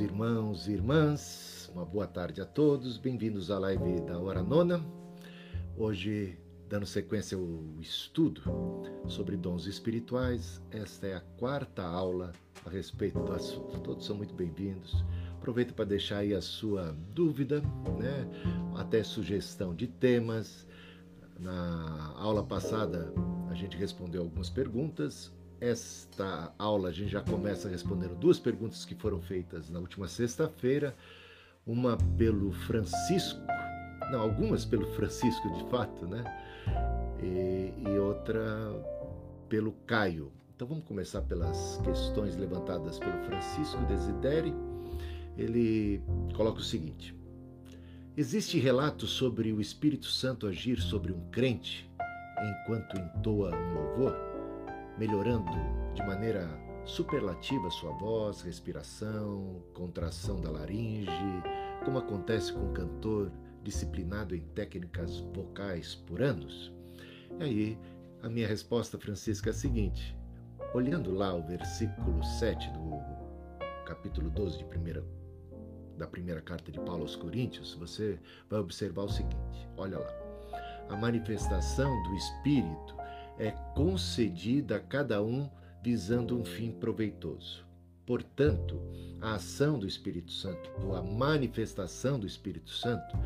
Irmãos e irmãs, uma boa tarde a todos, bem-vindos à live da Hora Nona. Hoje, dando sequência ao estudo sobre dons espirituais, esta é a quarta aula a respeito do assunto. Todos são muito bem-vindos. Aproveito para deixar aí a sua dúvida, né? até sugestão de temas. Na aula passada, a gente respondeu algumas perguntas. Esta aula a gente já começa respondendo duas perguntas que foram feitas na última sexta-feira, uma pelo Francisco, não, algumas pelo Francisco de fato, né? E, e outra pelo Caio. Então vamos começar pelas questões levantadas pelo Francisco Desideri. Ele coloca o seguinte: Existe relato sobre o Espírito Santo agir sobre um crente enquanto entoa um louvor? Melhorando de maneira superlativa sua voz, respiração, contração da laringe, como acontece com um cantor disciplinado em técnicas vocais por anos? E aí, a minha resposta, Francisca, é a seguinte: olhando lá o versículo 7 do capítulo 12 de primeira, da primeira carta de Paulo aos Coríntios, você vai observar o seguinte: olha lá. A manifestação do Espírito é concedida a cada um visando um fim proveitoso. Portanto, a ação do Espírito Santo, ou a manifestação do Espírito Santo,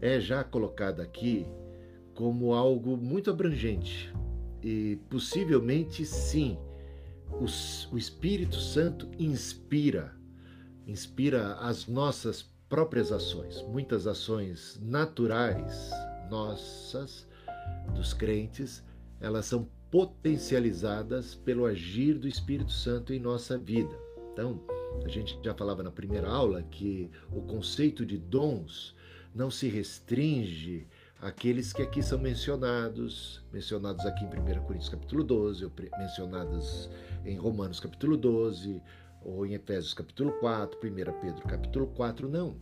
é já colocada aqui como algo muito abrangente. E possivelmente, sim, o Espírito Santo inspira, inspira as nossas próprias ações, muitas ações naturais nossas, dos crentes, elas são potencializadas pelo agir do Espírito Santo em nossa vida. Então, a gente já falava na primeira aula que o conceito de dons não se restringe àqueles que aqui são mencionados, mencionados aqui em 1 Coríntios capítulo 12, ou mencionados em Romanos capítulo 12, ou em Efésios capítulo 4, 1 Pedro capítulo 4, não.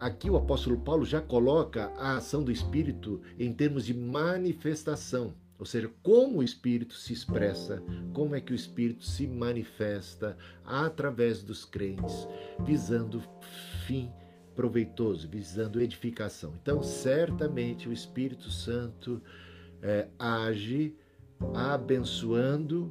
Aqui o apóstolo Paulo já coloca a ação do Espírito em termos de manifestação. Ou seja, como o Espírito se expressa, como é que o Espírito se manifesta através dos crentes, visando fim proveitoso, visando edificação. Então, certamente o Espírito Santo é, age abençoando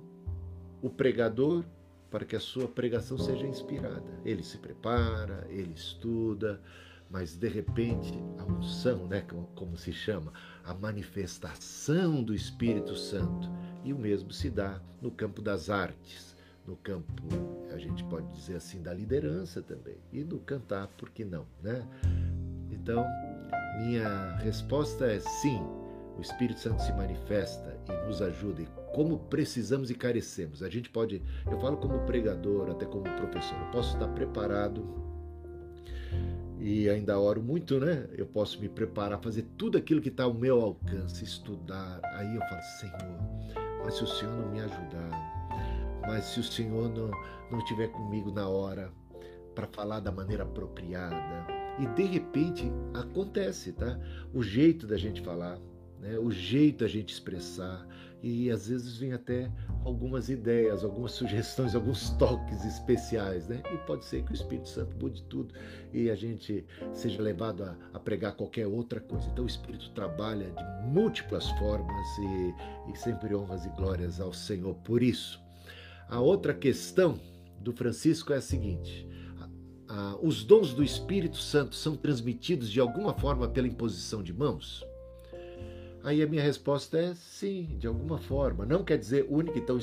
o pregador para que a sua pregação seja inspirada. Ele se prepara, ele estuda, mas de repente a unção, né, como, como se chama, a manifestação do Espírito Santo. E o mesmo se dá no campo das artes, no campo, a gente pode dizer assim, da liderança também, e do cantar, por que não, né? Então, minha resposta é sim, o Espírito Santo se manifesta e nos ajuda, e como precisamos e carecemos. A gente pode, eu falo como pregador, até como professor, eu posso estar preparado e ainda oro muito, né? Eu posso me preparar, fazer tudo aquilo que está ao meu alcance, estudar. Aí eu falo, Senhor, mas se o Senhor não me ajudar, mas se o Senhor não, não estiver comigo na hora para falar da maneira apropriada, e de repente acontece, tá? O jeito da gente falar, né? o jeito da gente expressar, e às vezes vem até algumas ideias, algumas sugestões, alguns toques especiais, né? E pode ser que o Espírito Santo mude tudo e a gente seja levado a, a pregar qualquer outra coisa. Então o Espírito trabalha de múltiplas formas e, e sempre honras e glórias ao Senhor por isso. A outra questão do Francisco é a seguinte: os dons do Espírito Santo são transmitidos de alguma forma pela imposição de mãos? Aí a minha resposta é sim, de alguma forma. Não quer dizer única e tão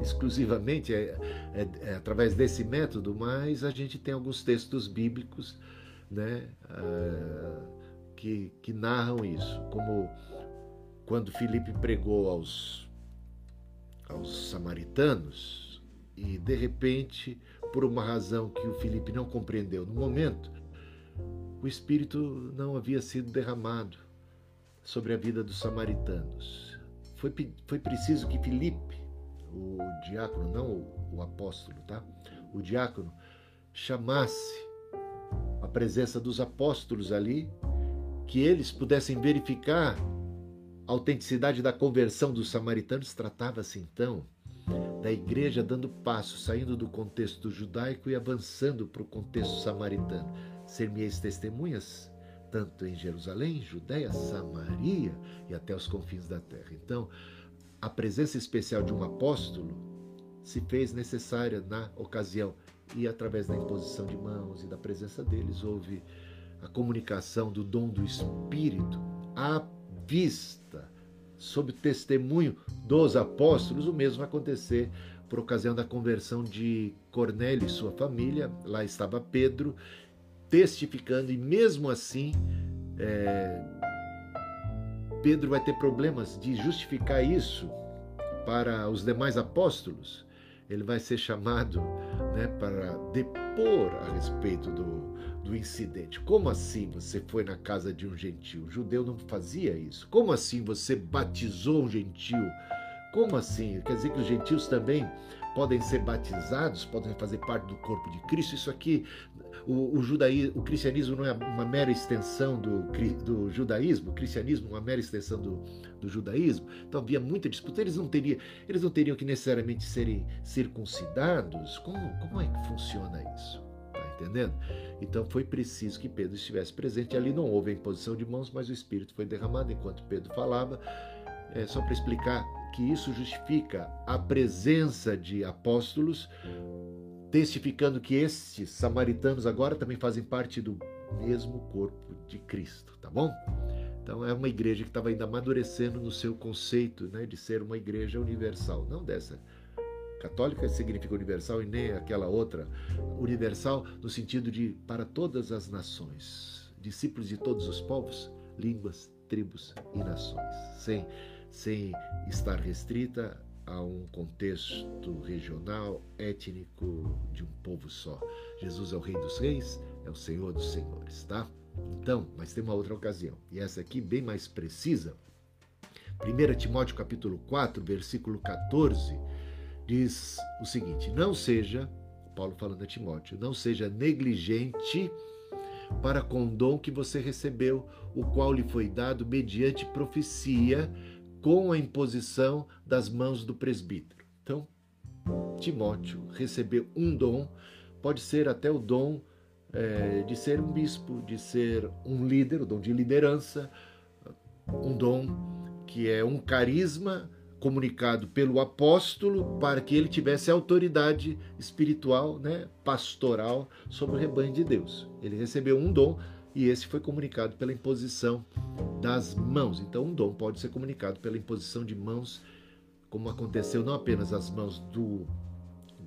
exclusivamente é, é, é, através desse método, mas a gente tem alguns textos bíblicos né, uh, que, que narram isso, como quando Filipe pregou aos, aos samaritanos e de repente, por uma razão que o Filipe não compreendeu no momento, o Espírito não havia sido derramado sobre a vida dos samaritanos. Foi, foi preciso que Filipe, o diácono, não o, o apóstolo, tá? O diácono chamasse a presença dos apóstolos ali, que eles pudessem verificar a autenticidade da conversão dos samaritanos. Tratava-se então da igreja dando passo, saindo do contexto judaico e avançando para o contexto samaritano. Ser-me-eis testemunhas, tanto em Jerusalém, Judéia, Samaria e até os confins da terra. Então, a presença especial de um apóstolo se fez necessária na ocasião e através da imposição de mãos e da presença deles houve a comunicação do dom do Espírito à vista, sob testemunho dos apóstolos, o mesmo vai acontecer por ocasião da conversão de Cornélio e sua família. Lá estava Pedro testificando, e mesmo assim, é, Pedro vai ter problemas de justificar isso para os demais apóstolos. Ele vai ser chamado né, para depor a respeito do, do incidente. Como assim você foi na casa de um gentil? O judeu não fazia isso. Como assim você batizou um gentil? Como assim? Quer dizer que os gentios também podem ser batizados, podem fazer parte do corpo de Cristo. Isso aqui, o, o, judaísmo, o cristianismo não é uma mera extensão do, do judaísmo, o cristianismo é uma mera extensão do, do judaísmo. Então havia muita disputa. Eles não teriam, eles não teriam que necessariamente serem circuncidados. Como, como é que funciona isso? entendendo? Então foi preciso que Pedro estivesse presente. Ali não houve a imposição de mãos, mas o Espírito foi derramado enquanto Pedro falava. É, só para explicar que isso justifica a presença de apóstolos, testificando que estes samaritanos agora também fazem parte do mesmo corpo de Cristo, tá bom? Então é uma igreja que estava ainda amadurecendo no seu conceito né, de ser uma igreja universal, não dessa Católica significa universal e nem aquela outra. Universal no sentido de para todas as nações, discípulos de todos os povos, línguas, tribos e nações, sem, sem estar restrita a um contexto regional, étnico de um povo só. Jesus é o Rei dos Reis, é o Senhor dos Senhores, tá? Então, mas tem uma outra ocasião, e essa aqui bem mais precisa. 1 Timóteo capítulo 4, versículo 14, diz o seguinte: não seja, Paulo falando a Timóteo, não seja negligente para com o dom que você recebeu, o qual lhe foi dado mediante profecia, com a imposição das mãos do presbítero. Então, Timóteo recebeu um dom, pode ser até o dom é, de ser um bispo, de ser um líder, o dom de liderança, um dom que é um carisma comunicado pelo apóstolo para que ele tivesse autoridade espiritual, né, pastoral sobre o rebanho de Deus. Ele recebeu um dom e esse foi comunicado pela imposição das mãos. Então, um dom pode ser comunicado pela imposição de mãos, como aconteceu não apenas as mãos do,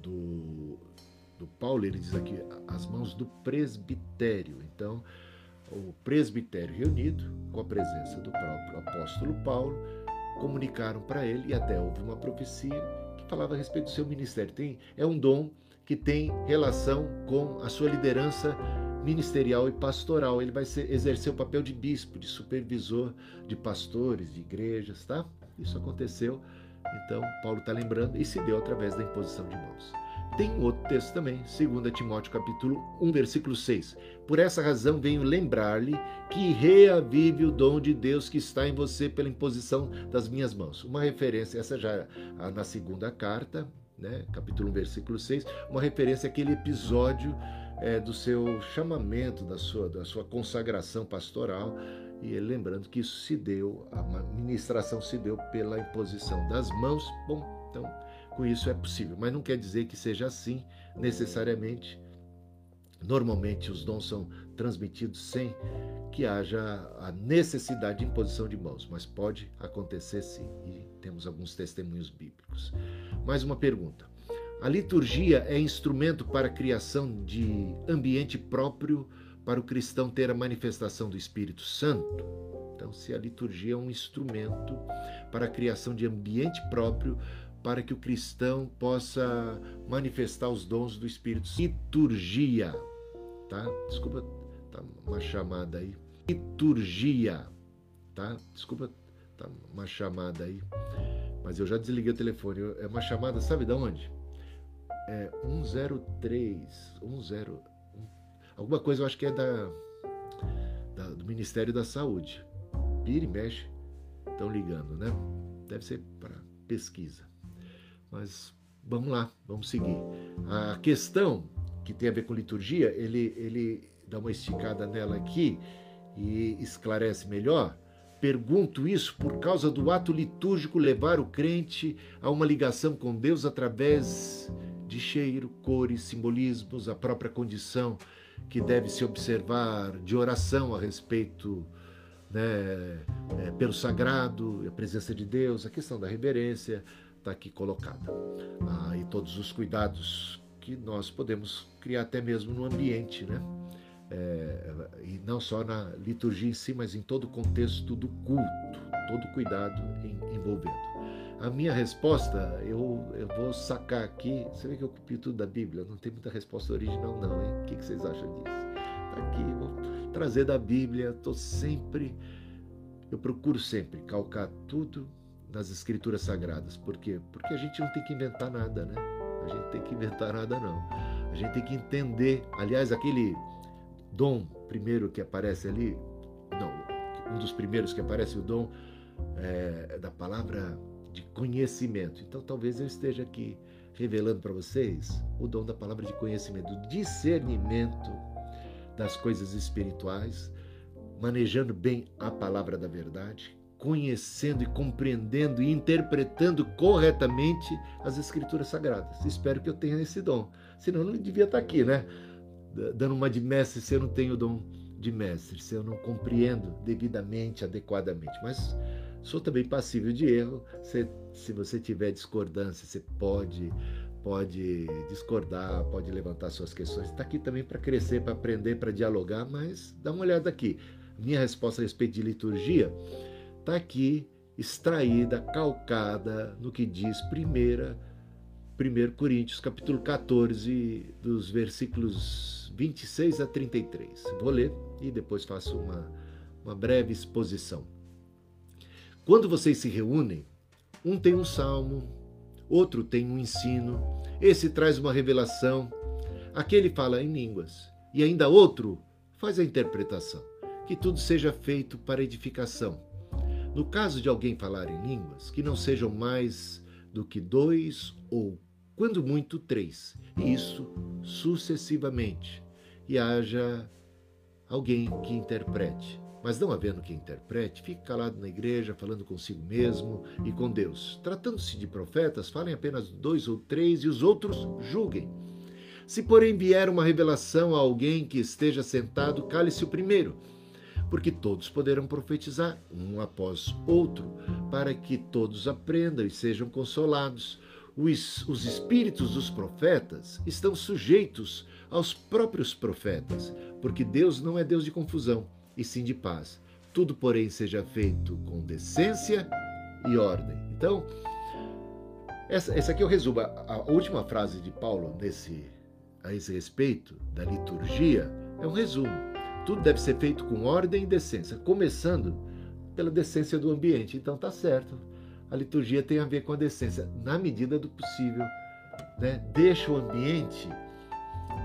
do, do Paulo, ele diz aqui, as mãos do presbitério. Então, o presbitério reunido, com a presença do próprio apóstolo Paulo, comunicaram para ele, e até houve uma profecia que falava a respeito do seu ministério. Tem, é um dom que tem relação com a sua liderança ministerial e pastoral. Ele vai ser, exercer o papel de bispo, de supervisor de pastores, de igrejas, tá? Isso aconteceu. Então, Paulo está lembrando e se deu através da imposição de mãos. Tem um outro texto também, 2 Timóteo capítulo 1, versículo 6. Por essa razão venho lembrar-lhe que reavive o dom de Deus que está em você pela imposição das minhas mãos. Uma referência, essa já na segunda carta, né, capítulo 1, versículo 6, uma referência àquele episódio é, do seu chamamento, da sua, da sua consagração pastoral, e lembrando que isso se deu, a ministração se deu pela imposição das mãos. Bom, então com isso é possível, mas não quer dizer que seja assim necessariamente. Normalmente os dons são transmitidos sem que haja a necessidade de imposição de mãos, mas pode acontecer sim, e temos alguns testemunhos bíblicos. Mais uma pergunta. A liturgia é instrumento para a criação de ambiente próprio para o cristão ter a manifestação do Espírito Santo? Então, se a liturgia é um instrumento para a criação de ambiente próprio para que o cristão possa manifestar os dons do Espírito. Liturgia, tá? Desculpa, tá uma chamada aí. Liturgia, tá? Desculpa, tá uma chamada aí. Mas eu já desliguei o telefone. É uma chamada, sabe de onde? É 103, 10, alguma coisa eu acho que é da, da do Ministério da Saúde. Pira e mexe, estão ligando, né? Deve ser para pesquisa. Mas vamos lá, vamos seguir. A questão que tem a ver com liturgia, ele, ele dá uma esticada nela aqui e esclarece melhor. Pergunto isso por causa do ato litúrgico levar o crente a uma ligação com Deus através de cheiro, cores, simbolismos, a própria condição que deve se observar de oração a respeito né, é, pelo sagrado, a presença de Deus, a questão da reverência está aqui colocada. Ah, e todos os cuidados que nós podemos criar até mesmo no ambiente, né? É, e não só na liturgia em si, mas em todo o contexto do culto, todo cuidado em, envolvendo. A minha resposta, eu, eu vou sacar aqui. Você vê que eu copiei tudo da Bíblia, não tem muita resposta original, não, hein? O que, que vocês acham disso? Tá aqui, vou trazer da Bíblia. Estou sempre, eu procuro sempre calcar tudo nas Escrituras Sagradas. Por quê? Porque a gente não tem que inventar nada, né? A gente tem que inventar nada, não. A gente tem que entender. Aliás, aquele dom primeiro que aparece ali, não, um dos primeiros que aparece, o dom é, da palavra de conhecimento. Então, talvez eu esteja aqui revelando para vocês o dom da palavra de conhecimento, discernimento das coisas espirituais, manejando bem a palavra da verdade, conhecendo e compreendendo e interpretando corretamente as escrituras sagradas. Espero que eu tenha esse dom. Senão eu não devia estar aqui, né? Dando uma de mestre se eu não tenho o dom de mestre, se eu não compreendo devidamente, adequadamente. Mas Sou também passível de erro. Se, se você tiver discordância, você pode pode discordar, pode levantar suas questões. Está aqui também para crescer, para aprender, para dialogar, mas dá uma olhada aqui. Minha resposta a respeito de liturgia está aqui extraída, calcada no que diz primeira 1 Coríntios, capítulo 14, dos versículos 26 a 33. Vou ler e depois faço uma, uma breve exposição. Quando vocês se reúnem, um tem um salmo, outro tem um ensino, esse traz uma revelação, aquele fala em línguas, e ainda outro faz a interpretação. Que tudo seja feito para edificação. No caso de alguém falar em línguas, que não sejam mais do que dois ou, quando muito, três, e isso sucessivamente, e haja alguém que interprete. Mas não havendo quem interprete, fique calado na igreja, falando consigo mesmo e com Deus. Tratando-se de profetas, falem apenas dois ou três e os outros julguem. Se, porém, vier uma revelação a alguém que esteja sentado, cale-se o primeiro, porque todos poderão profetizar, um após outro, para que todos aprendam e sejam consolados. Os, os espíritos dos profetas estão sujeitos aos próprios profetas, porque Deus não é Deus de confusão e sim de paz. Tudo, porém, seja feito com decência e ordem. Então, essa, essa aqui o resumo. A, a última frase de Paulo nesse, a esse respeito da liturgia é um resumo. Tudo deve ser feito com ordem e decência, começando pela decência do ambiente. Então tá certo. A liturgia tem a ver com a decência, na medida do possível. Né? Deixa o ambiente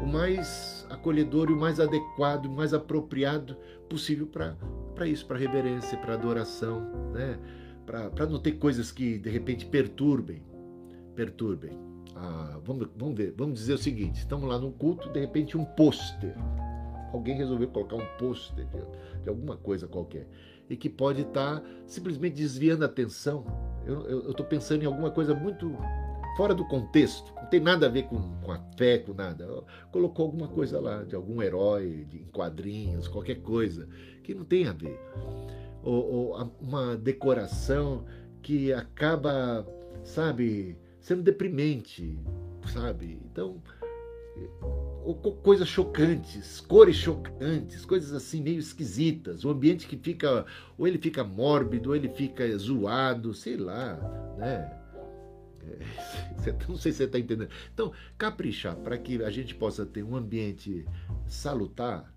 o mais acolhedor e o mais adequado, o mais apropriado possível para isso, para reverência, para adoração, né? para não ter coisas que de repente perturbem. Perturbem. Ah, vamos, vamos ver, vamos dizer o seguinte: estamos lá num culto, de repente um pôster. Alguém resolveu colocar um pôster de, de, alguma coisa qualquer e que pode estar tá simplesmente desviando a atenção. Eu estou pensando em alguma coisa muito fora do contexto, não tem nada a ver com, com a fé, com nada. Colocou alguma coisa lá, de algum herói, de, em quadrinhos, qualquer coisa, que não tem a ver. Ou, ou uma decoração que acaba, sabe, sendo deprimente, sabe? Então, coisas chocantes, cores chocantes, coisas assim meio esquisitas, o ambiente que fica, ou ele fica mórbido, ou ele fica zoado, sei lá, né? não sei se você está entendendo. Então, caprichar para que a gente possa ter um ambiente salutar,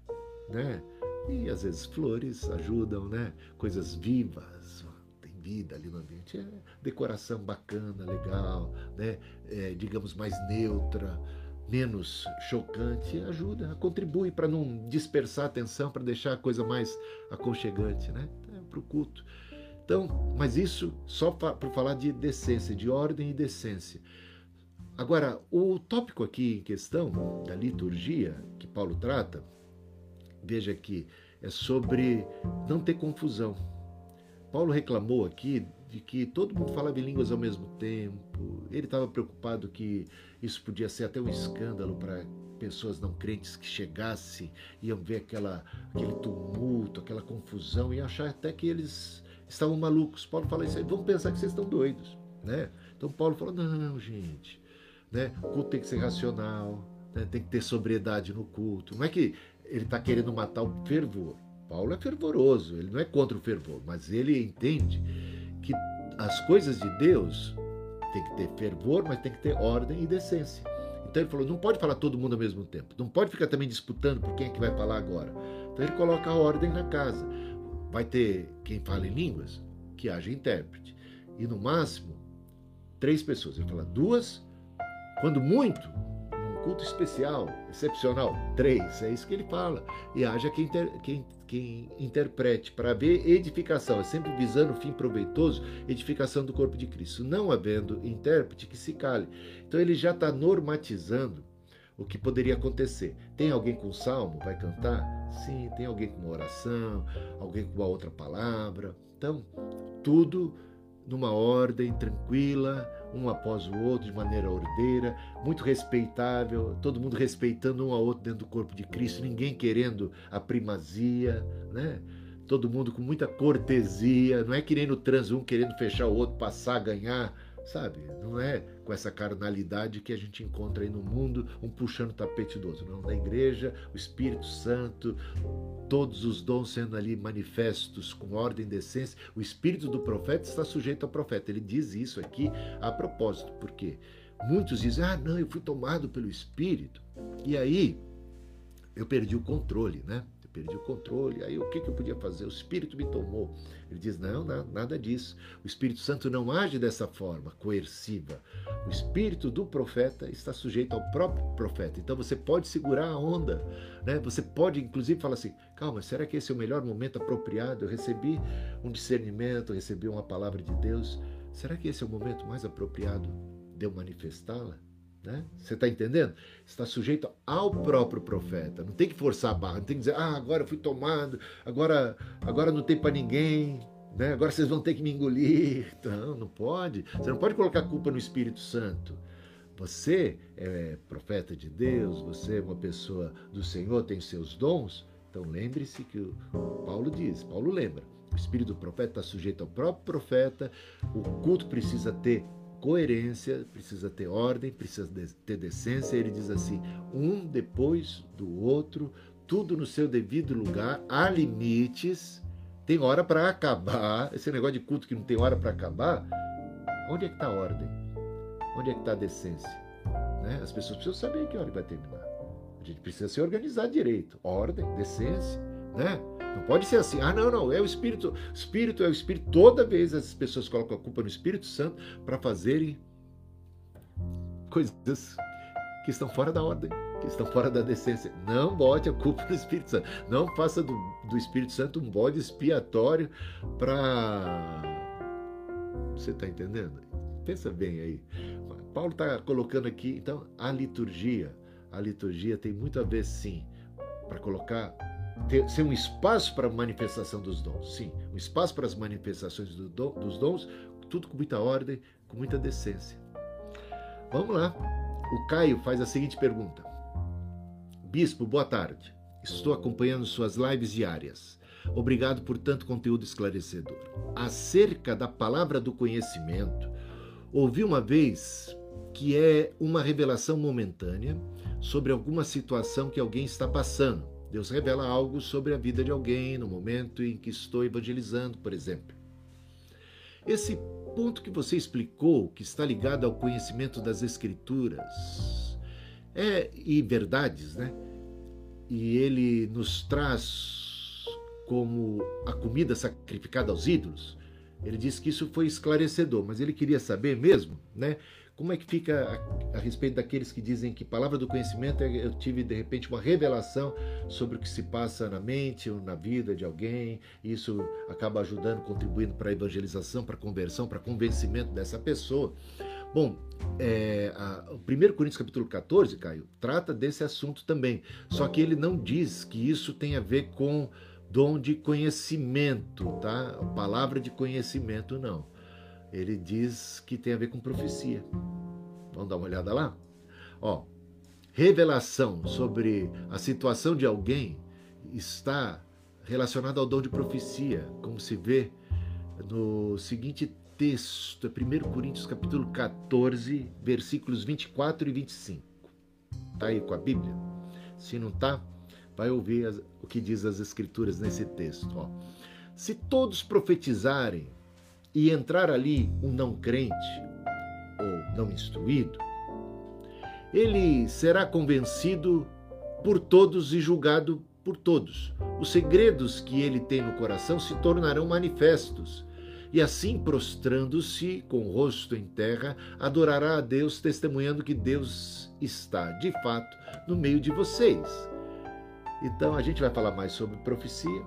né? E às vezes flores ajudam, né? Coisas vivas, tem vida ali no ambiente. É decoração bacana, legal, né? É, digamos mais neutra, menos chocante, ajuda, contribui para não dispersar a atenção, para deixar a coisa mais aconchegante, né? É, para o culto. Então, mas isso só para falar de decência, de ordem e decência. Agora, o tópico aqui em questão da liturgia que Paulo trata, veja que é sobre não ter confusão. Paulo reclamou aqui de que todo mundo falava em línguas ao mesmo tempo. Ele estava preocupado que isso podia ser até um escândalo para pessoas não crentes que chegassem, iam ver aquela, aquele tumulto, aquela confusão e achar até que eles estavam malucos. Paulo fala isso aí, vão pensar que vocês estão doidos. Né? Então Paulo falou: não, gente, né? o culto tem que ser racional, né? tem que ter sobriedade no culto. Não é que ele está querendo matar o fervor. Paulo é fervoroso, ele não é contra o fervor, mas ele entende que as coisas de Deus tem que ter fervor, mas tem que ter ordem e decência. Então ele falou: não pode falar todo mundo ao mesmo tempo, não pode ficar também disputando por quem é que vai falar agora. Então ele coloca a ordem na casa. Vai ter quem fala em línguas, que haja intérprete. E no máximo, três pessoas. Ele fala duas, quando muito, culto especial, excepcional, três, é isso que ele fala. E haja quem, ter, quem, quem interprete para haver edificação, é sempre visando o fim proveitoso, edificação do corpo de Cristo. Não havendo intérprete, que se cale. Então ele já está normatizando o que poderia acontecer. Tem alguém com salmo, vai cantar? Sim, tem alguém com uma oração, alguém com uma outra palavra. Então, tudo numa ordem tranquila, um após o outro, de maneira ordeira, muito respeitável, todo mundo respeitando um ao outro dentro do corpo de Cristo, ninguém querendo a primazia, né? Todo mundo com muita cortesia, não é que nem no trânsito, um querendo fechar o outro, passar, ganhar, sabe? Não é com essa carnalidade que a gente encontra aí no mundo, um puxando o tapete do outro. Não, na igreja, o Espírito Santo, todos os dons sendo ali manifestos com ordem e decência. O espírito do profeta está sujeito ao profeta. Ele diz isso aqui a propósito, porque muitos dizem: "Ah, não, eu fui tomado pelo espírito". E aí eu perdi o controle, né? Perdi o controle. Aí o que, que eu podia fazer? O Espírito me tomou. Ele diz: não, não, nada disso. O Espírito Santo não age dessa forma coerciva. O Espírito do profeta está sujeito ao próprio profeta. Então você pode segurar a onda. Né? Você pode, inclusive, falar assim: calma, será que esse é o melhor momento apropriado? Eu recebi um discernimento, recebi uma palavra de Deus. Será que esse é o momento mais apropriado de eu manifestá-la? Né? Você está entendendo? Está sujeito ao próprio profeta. Não tem que forçar a barra, não tem que dizer, ah, agora eu fui tomado, agora, agora não tem para ninguém, né? agora vocês vão ter que me engolir. Não, não pode. Você não pode colocar a culpa no Espírito Santo. Você é profeta de Deus, você é uma pessoa do Senhor, tem seus dons. Então lembre-se que o Paulo diz, Paulo lembra, o espírito do profeta está sujeito ao próprio profeta, o culto precisa ter coerência, precisa ter ordem, precisa ter decência. Ele diz assim: um depois do outro, tudo no seu devido lugar, há limites, tem hora para acabar. Esse negócio de culto que não tem hora para acabar, onde é que está a ordem? Onde é que está a decência? Né? As pessoas precisam saber que hora vai terminar. A gente precisa se organizar direito. Ordem, decência, né? Não pode ser assim. Ah, não, não, é o Espírito. Espírito é o Espírito. Toda vez as pessoas colocam a culpa no Espírito Santo para fazerem coisas que estão fora da ordem, que estão fora da decência. Não bote a culpa no Espírito Santo. Não faça do, do Espírito Santo um bode expiatório para. Você está entendendo? Pensa bem aí. Paulo está colocando aqui, então, a liturgia. A liturgia tem muito a ver, sim, para colocar ter, ser um espaço para a manifestação dos dons. Sim, um espaço para as manifestações do dos dons, tudo com muita ordem, com muita decência. Vamos lá. O Caio faz a seguinte pergunta: Bispo, boa tarde. Estou acompanhando suas lives diárias. Obrigado por tanto conteúdo esclarecedor. Acerca da palavra do conhecimento, ouvi uma vez que é uma revelação momentânea sobre alguma situação que alguém está passando Deus revela algo sobre a vida de alguém no momento em que estou evangelizando, por exemplo. Esse ponto que você explicou, que está ligado ao conhecimento das Escrituras, é e verdades, né? E ele nos traz como a comida sacrificada aos ídolos. Ele diz que isso foi esclarecedor, mas ele queria saber mesmo, né? Como é que fica a, a, respeito daqueles que dizem que palavra do conhecimento é eu tive de repente uma revelação sobre o que se passa na mente ou na vida de alguém, e isso acaba ajudando, contribuindo para a evangelização, para a conversão, para convencimento dessa pessoa. Bom, é, a, o 1 Coríntios capítulo 14, Caio, trata desse assunto também. Só que ele não diz que isso tem a ver com dom de conhecimento, tá? Palavra de conhecimento, não. Ele diz que tem a ver com profecia. Vamos dar uma olhada lá? Ó, revelação sobre a situação de alguém está relacionada ao dom de profecia, como se vê no seguinte texto, é 1 Coríntios capítulo 14, versículos 24 e 25. Tá aí com a Bíblia? Se não tá, vai ouvir as, o que diz as escrituras nesse texto. Ó. Se todos profetizarem e entrar ali um não crente ou não instruído, ele será convencido por todos e julgado por todos. Os segredos que ele tem no coração se tornarão manifestos e assim, prostrando-se com o rosto em terra, adorará a Deus, testemunhando que Deus está, de fato, no meio de vocês. Então, a gente vai falar mais sobre profecia.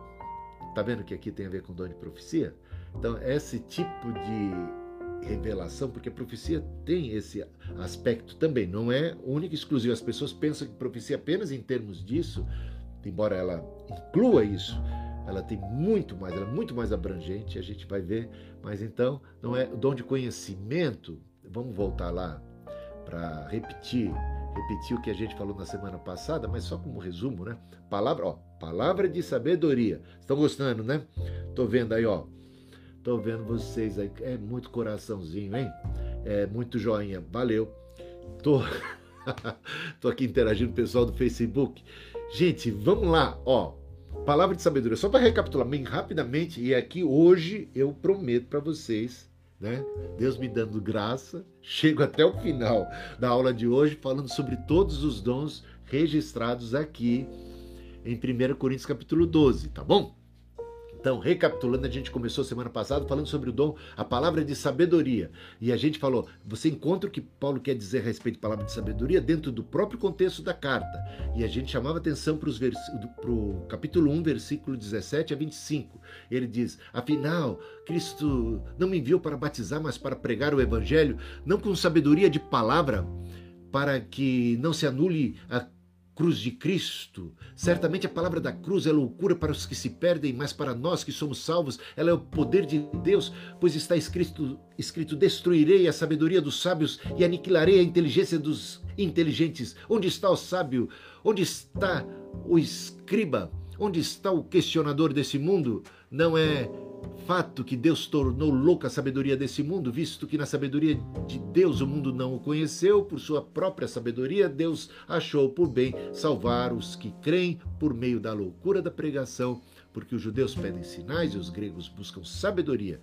Tá vendo que aqui tem a ver com dom de profecia? Então, esse tipo de revelação, porque a profecia tem esse aspecto também, não é único e exclusivo. As pessoas pensam que profecia apenas em termos disso, embora ela inclua isso, ela tem muito mais, ela é muito mais abrangente, a gente vai ver, mas então não é o dom de conhecimento. Vamos voltar lá para repetir, repetir o que a gente falou na semana passada, mas só como resumo, né? Palavra, ó, palavra de sabedoria. Estão gostando, né? Tô vendo aí, ó. Tô vendo vocês aí, é muito coraçãozinho, hein? É muito joinha. Valeu. Tô Tô aqui interagindo com o pessoal do Facebook. Gente, vamos lá, ó. Palavra de sabedoria. Só para recapitular bem rapidamente, e aqui hoje eu prometo para vocês, né? Deus me dando graça, chego até o final da aula de hoje falando sobre todos os dons registrados aqui em 1 Coríntios capítulo 12, tá bom? Então, recapitulando, a gente começou semana passada falando sobre o dom, a palavra de sabedoria. E a gente falou, você encontra o que Paulo quer dizer a respeito de palavra de sabedoria dentro do próprio contexto da carta. E a gente chamava atenção para o capítulo 1, versículo 17 a 25. Ele diz: Afinal, Cristo não me enviou para batizar, mas para pregar o evangelho, não com sabedoria de palavra, para que não se anule a cruz de Cristo. Certamente a palavra da cruz é loucura para os que se perdem, mas para nós que somos salvos, ela é o poder de Deus, pois está escrito, escrito: destruirei a sabedoria dos sábios e aniquilarei a inteligência dos inteligentes. Onde está o sábio? Onde está o escriba? Onde está o questionador desse mundo? Não é fato que Deus tornou louca a sabedoria desse mundo, visto que na sabedoria de Deus o mundo não o conheceu, por sua própria sabedoria, Deus achou por bem salvar os que creem por meio da loucura da pregação, porque os judeus pedem sinais e os gregos buscam sabedoria.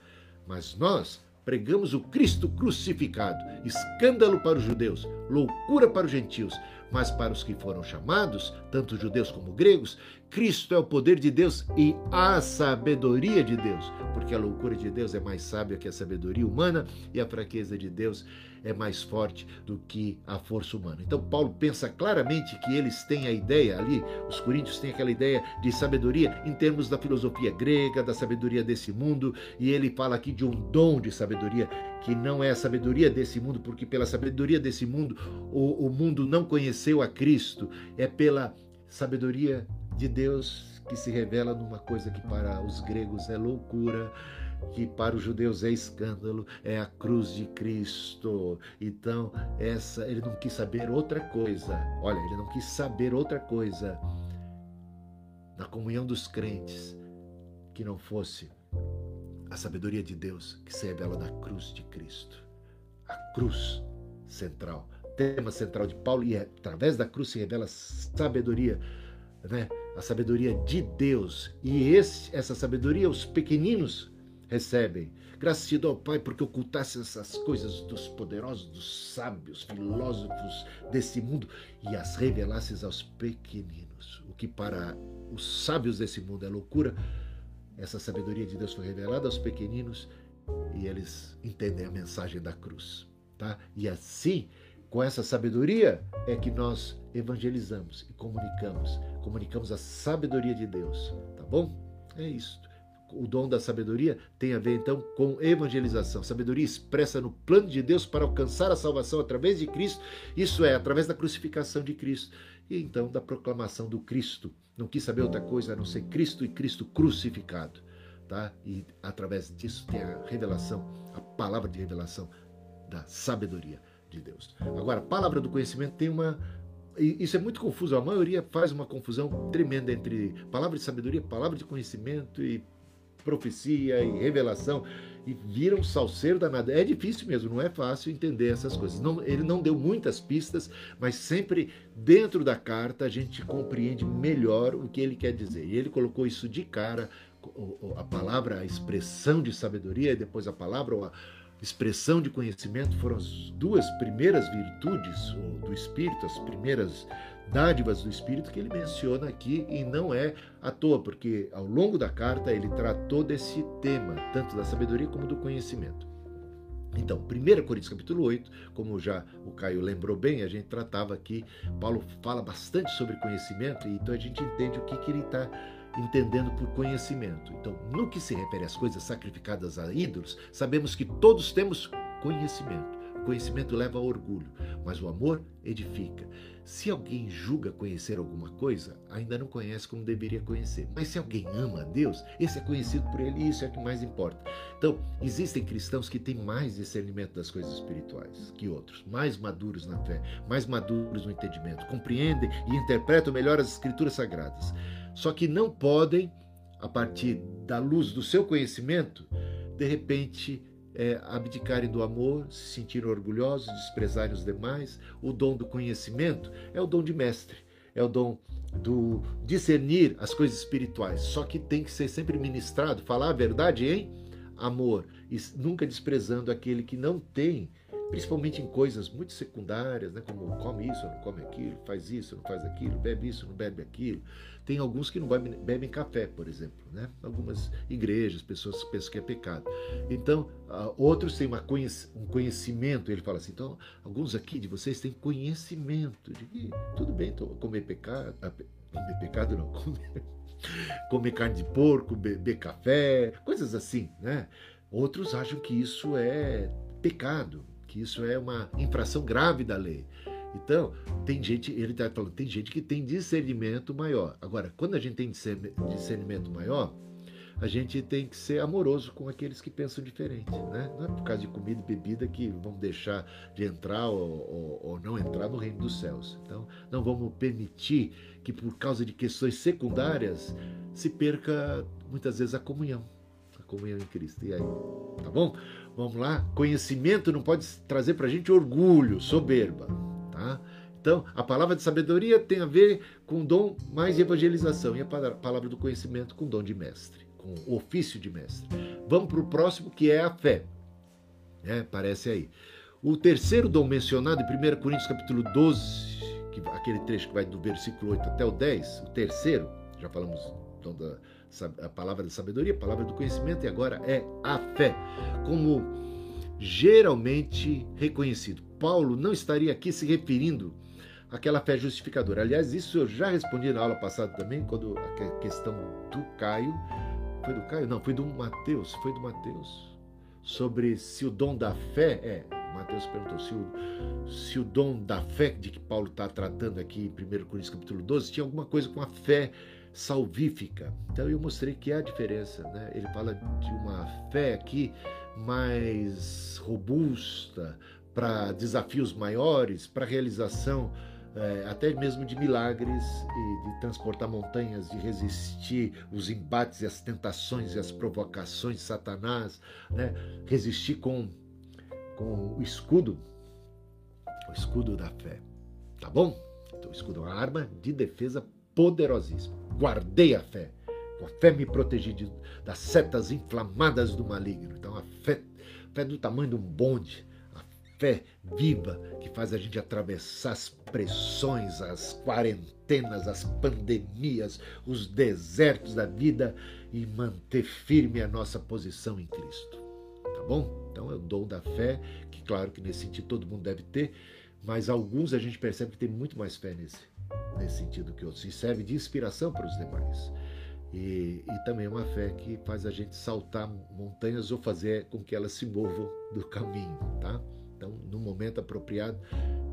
Mas nós pregamos o Cristo crucificado, escândalo para os judeus, loucura para os gentios, mas para os que foram chamados, tanto judeus como gregos, Cristo é o poder de Deus e a sabedoria de Deus, porque a loucura de Deus é mais sábia que a sabedoria humana e a fraqueza de Deus é mais forte do que a força humana. Então, Paulo pensa claramente que eles têm a ideia ali, os coríntios têm aquela ideia de sabedoria em termos da filosofia grega, da sabedoria desse mundo, e ele fala aqui de um dom de sabedoria que não é a sabedoria desse mundo, porque pela sabedoria desse mundo o, o mundo não conheceu a Cristo, é pela sabedoria de Deus que se revela numa coisa que para os gregos é loucura, que para os judeus é escândalo, é a cruz de Cristo. Então, essa ele não quis saber outra coisa. Olha, ele não quis saber outra coisa na comunhão dos crentes que não fosse a sabedoria de Deus que se revela na cruz de Cristo. A cruz central, tema central de Paulo, e é, através da cruz se revela sabedoria né? A sabedoria de Deus. E esse, essa sabedoria os pequeninos recebem. Graças dou, Pai, porque ocultasse essas coisas dos poderosos, dos sábios, filósofos desse mundo e as revelasses aos pequeninos. O que para os sábios desse mundo é loucura, essa sabedoria de Deus foi revelada aos pequeninos e eles entendem a mensagem da cruz. tá? E assim, com essa sabedoria é que nós evangelizamos e comunicamos, comunicamos a sabedoria de Deus, tá bom? É isso. O dom da sabedoria tem a ver então com evangelização. Sabedoria expressa no plano de Deus para alcançar a salvação através de Cristo, isso é, através da crucificação de Cristo e então da proclamação do Cristo. Não quis saber outra coisa a não ser Cristo e Cristo crucificado. Tá? E através disso tem a revelação, a palavra de revelação da sabedoria de Deus. Agora, a palavra do conhecimento tem uma isso é muito confuso. A maioria faz uma confusão tremenda entre palavra de sabedoria, palavra de conhecimento e profecia e revelação e vira um salseiro danado. É difícil mesmo, não é fácil entender essas coisas. Não, ele não deu muitas pistas, mas sempre dentro da carta a gente compreende melhor o que ele quer dizer. E ele colocou isso de cara, a palavra, a expressão de sabedoria, e depois a palavra, a expressão de conhecimento foram as duas primeiras virtudes do Espírito, as primeiras dádivas do Espírito que ele menciona aqui e não é à toa, porque ao longo da carta ele tratou desse tema, tanto da sabedoria como do conhecimento. Então, 1 Coríntios capítulo 8, como já o Caio lembrou bem, a gente tratava aqui, Paulo fala bastante sobre conhecimento, e então a gente entende o que, que ele está entendendo por conhecimento. Então, no que se refere às coisas sacrificadas a ídolos, sabemos que todos temos conhecimento. O conhecimento leva a orgulho, mas o amor edifica. Se alguém julga conhecer alguma coisa, ainda não conhece como deveria conhecer. Mas se alguém ama a Deus, esse é conhecido por ele e isso é o que mais importa. Então, existem cristãos que têm mais discernimento das coisas espirituais que outros, mais maduros na fé, mais maduros no entendimento, compreendem e interpretam melhor as escrituras sagradas. Só que não podem, a partir da luz do seu conhecimento, de repente é, abdicarem do amor, se sentirem orgulhosos, desprezarem os demais. O dom do conhecimento é o dom de mestre, é o dom do discernir as coisas espirituais. Só que tem que ser sempre ministrado, falar a verdade em amor, e nunca desprezando aquele que não tem principalmente em coisas muito secundárias, né, como come isso, não come aquilo, faz isso, não faz aquilo, bebe isso, não bebe aquilo. Tem alguns que não bebem, café, por exemplo, né? Algumas igrejas, pessoas que pensam que é pecado. Então, uh, outros têm uma um conhecimento, ele fala assim, então, alguns aqui de vocês têm conhecimento de que tudo bem então, comer pecado, uh, comer pecado não, comer, comer carne de porco, beber café, coisas assim, né? Outros acham que isso é pecado, que isso é uma infração grave da lei. Então, tem gente, ele está falando, tem gente que tem discernimento maior. Agora, quando a gente tem discernimento maior, a gente tem que ser amoroso com aqueles que pensam diferente, né? Não é por causa de comida e bebida que vão deixar de entrar ou, ou, ou não entrar no reino dos céus. Então, não vamos permitir que por causa de questões secundárias se perca muitas vezes a comunhão, a comunhão em Cristo. E aí, tá bom? Vamos lá? Conhecimento não pode trazer para a gente orgulho, soberba. Então, a palavra de sabedoria tem a ver com dom mais evangelização e a palavra do conhecimento com dom de mestre, com ofício de mestre. Vamos para o próximo, que é a fé. É, parece aí. O terceiro dom mencionado em 1 Coríntios capítulo 12, que, aquele trecho que vai do versículo 8 até o 10, o terceiro, já falamos dom da a palavra da sabedoria, a palavra do conhecimento, e agora é a fé, como geralmente reconhecido. Paulo não estaria aqui se referindo àquela fé justificadora. Aliás, isso eu já respondi na aula passada também, quando a questão do Caio. Foi do Caio? Não, foi do Mateus. Foi do Mateus. Sobre se o dom da fé é. Mateus perguntou se o, se o dom da fé de que Paulo está tratando aqui em 1 Coríntios capítulo 12 tinha alguma coisa com a fé salvífica. Então eu mostrei que há diferença. Né? Ele fala de uma fé aqui mais robusta para desafios maiores, para realização é, até mesmo de milagres e de transportar montanhas, de resistir os embates e as tentações e as provocações de Satanás, né? resistir com, com o escudo, o escudo da fé. Tá bom? Então, o escudo é uma arma de defesa poderosíssima. Guardei a fé. Com a fé me protegi das setas inflamadas do maligno. Então a fé, fé do tamanho de um bonde, a fé viva que faz a gente atravessar as pressões, as quarentenas, as pandemias, os desertos da vida e manter firme a nossa posição em Cristo. Tá bom? Então é o dom da fé que claro, que nesse sentido todo mundo deve ter, mas alguns a gente percebe que tem muito mais fé nesse, nesse sentido que outros, e serve de inspiração para os demais. E, e, também é uma fé que faz a gente saltar montanhas ou fazer com que elas se movam do caminho, tá? Então, no momento apropriado,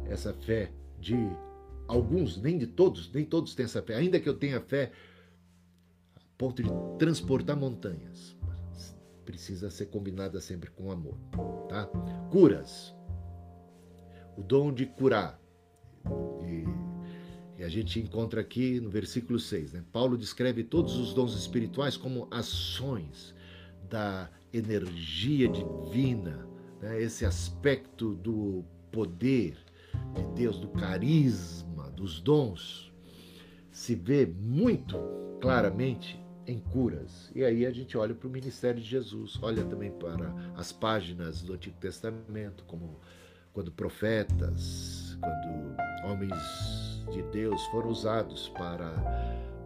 essa fé de alguns, nem de todos, nem todos têm essa fé, ainda que eu tenha fé a ponto de transportar montanhas, precisa ser combinada sempre com amor, tá? Curas. O dom de curar. E, e a gente encontra aqui no versículo 6, né? Paulo descreve todos os dons espirituais como ações da energia divina, né? esse aspecto do poder de Deus, do carisma, dos dons, se vê muito claramente em curas. E aí a gente olha para o ministério de Jesus, olha também para as páginas do Antigo Testamento, como quando profetas, quando homens de Deus foram usados para,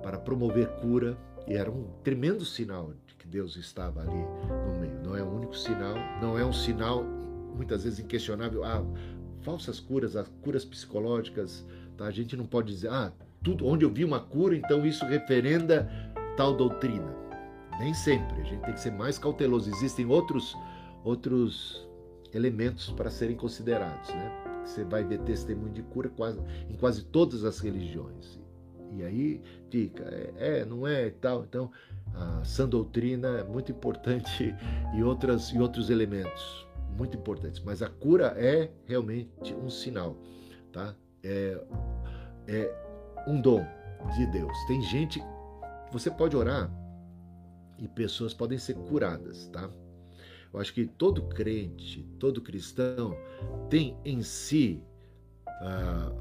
para promover cura, e era um tremendo sinal de que Deus estava ali no meio. Não é o único sinal, não é um sinal muitas vezes inquestionável. Ah, falsas curas, as curas psicológicas, tá? A gente não pode dizer, ah, tudo onde eu vi uma cura, então isso referenda tal doutrina. Nem sempre, a gente tem que ser mais cauteloso. Existem outros outros elementos para serem considerados, né? Você vai ver testemunho de cura quase, em quase todas as religiões. E aí fica, é, é, não é e tal. Então, a sã doutrina é muito importante e, outras, e outros elementos muito importantes. Mas a cura é realmente um sinal, tá? É, é um dom de Deus. Tem gente você pode orar e pessoas podem ser curadas, tá? Eu acho que todo crente, todo cristão tem em si uh,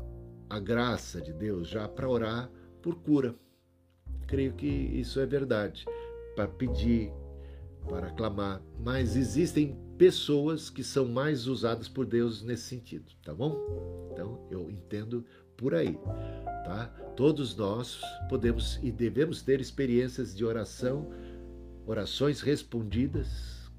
a graça de Deus já para orar por cura. Creio que isso é verdade, para pedir, para clamar, mas existem pessoas que são mais usadas por Deus nesse sentido, tá bom? Então eu entendo por aí, tá? Todos nós podemos e devemos ter experiências de oração, orações respondidas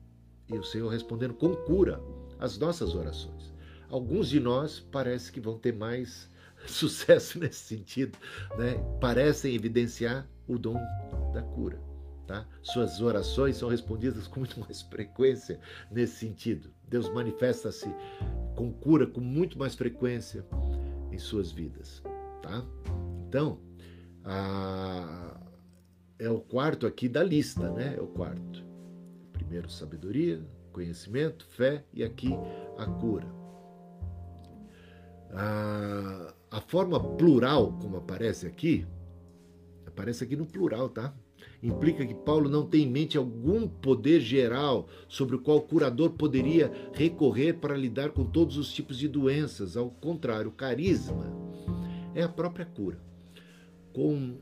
e o Senhor respondendo com cura as nossas orações. Alguns de nós parece que vão ter mais sucesso nesse sentido, né? Parecem evidenciar o dom da cura. Tá? Suas orações são respondidas com muito mais frequência nesse sentido. Deus manifesta-se com cura com muito mais frequência em suas vidas, tá? Então, a, é o quarto aqui da lista, né? É o quarto. Primeiro, sabedoria, conhecimento, fé e aqui a cura. A, a forma plural, como aparece aqui, aparece aqui no plural, tá? implica que Paulo não tem em mente algum poder geral sobre o qual o curador poderia recorrer para lidar com todos os tipos de doenças. Ao contrário, o carisma é a própria cura, com